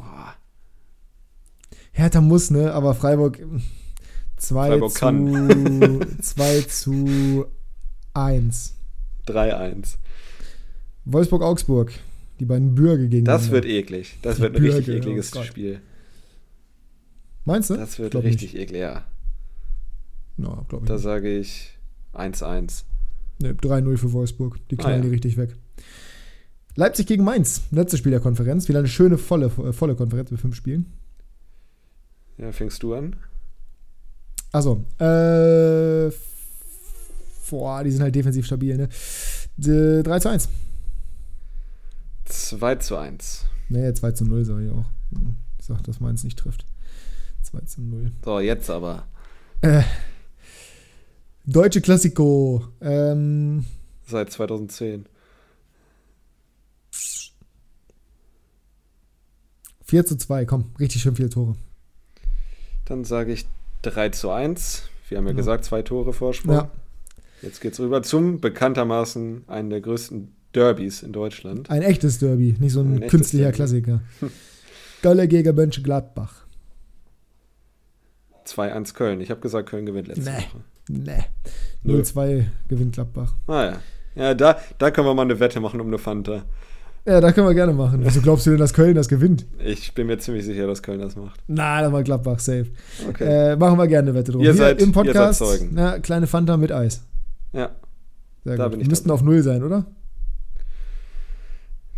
Hertha muss, ne? Aber Freiburg 2 Freiburg zu, kann. 2 zu 1. 3-1. Wolfsburg-Augsburg. Die beiden Bürger gegen Das wird eklig. Das Die wird ein richtig Bürger, ekliges oh. Spiel. Meinst du? Das wird Glaub richtig eklig, ja. No, glaube ich. Da nicht. sage ich 1-1. Ne, 3-0 für Wolfsburg. Die knallen Ah, ja. die richtig weg. Leipzig gegen Mainz. Letztes Spiel der Konferenz. Wieder eine schöne, volle, äh, volle Konferenz mit fünf Spielen. Ja, fängst du an? Achso. Äh, boah, die sind halt defensiv stabil, ne? D 3 zu 1. 2 zu 1. Nee, 2 zu 0 sage ich auch. Ich sag, dass Mainz nicht trifft. 2 zu 0. So, jetzt aber. Äh, Deutsche Klassiko. Ähm, Seit 2010. 4 zu 2, komm, richtig schön viele Tore. Dann sage ich 3 zu 1. Wir haben ja, Ja. gesagt, zwei Tore Vorsprung. Ja, Jetzt geht's rüber zum bekanntermaßen einen der größten Derbys in Deutschland. ein echtes Derby, nicht so ein, Ein künstlicher Derby. Klassiker. Gölle gegen Mönchengladbach. 2-1 Köln. Ich habe gesagt, Köln gewinnt letzte Nee. Woche. Nee. Nö. 0-2 gewinnt Gladbach. Ah ja. Ja, da, da können wir mal eine Wette machen um eine Fanta. Ja, da können wir gerne machen. Wieso glaubst du denn, dass Köln das gewinnt? Ich bin mir ziemlich sicher, dass Köln das macht. Na, dann mal Gladbach, safe. Okay. Äh, machen wir gerne eine Wette drum. Ihr Hier seid- im ihr Podcast, seid Zeugen. Ja, kleine Fanta mit Eis. ja. Sehr Da gut. bin Wir ich müssten dabei. auf Null sein, oder?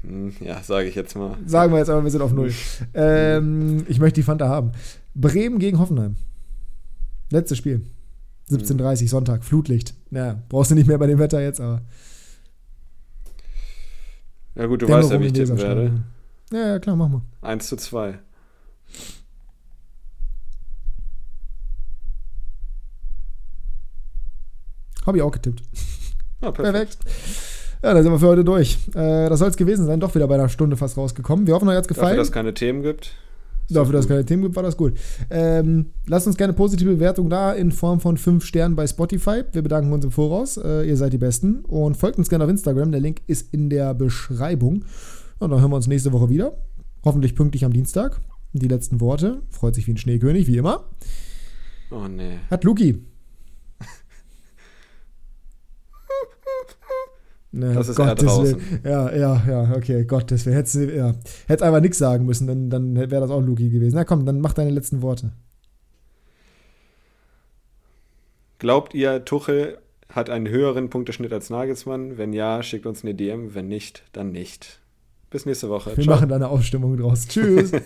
Hm, Ja, sage ich jetzt mal. Sagen wir jetzt aber, wir sind auf Null. ähm, ich möchte die Fanta haben. Bremen gegen Hoffenheim. Letztes Spiel. 17.30 Sonntag, Flutlicht. Ja, brauchst du nicht mehr bei dem Wetter jetzt, aber. Ja gut, du Dämmerung weißt ja, wie ich tippen werde. Ja, ja, klar, mach mal. 1 zu 2. Habe ich auch getippt. Ah, perfekt. Perfekt. Ja, dann sind wir für heute durch. Äh, das soll es gewesen sein. Doch wieder bei einer Stunde fast rausgekommen. Wir hoffen, euch hat es Dafür, gefallen. dass es keine Themen gibt. Dafür, dass es keine Themen gibt, war das gut. Ähm, lasst uns gerne positive Bewertung da in Form von 5 Sternen bei Spotify. Wir bedanken uns im Voraus. Äh, ihr seid die Besten. Und folgt uns gerne auf Instagram. Der Link ist in der Beschreibung. Und dann hören wir uns nächste Woche wieder. Hoffentlich pünktlich am Dienstag. Die letzten Worte. Freut sich wie ein Schneekönig, wie immer. Oh nee. Hat Luki. Ne, das ist Gottes draußen. Willen. Ja, ja, ja, okay, Gottes Willen. Hättest du ja, hätt einfach nichts sagen müssen, dann, dann wäre das auch Luki gewesen. Na komm, dann mach deine letzten Worte. Glaubt ihr, Tuchel hat einen höheren Punkteschnitt als Nagelsmann? Wenn ja, schickt uns eine DM. Wenn nicht, dann nicht. Bis nächste Woche. Wir Ciao. machen da eine Aufstimmung draus. Tschüss.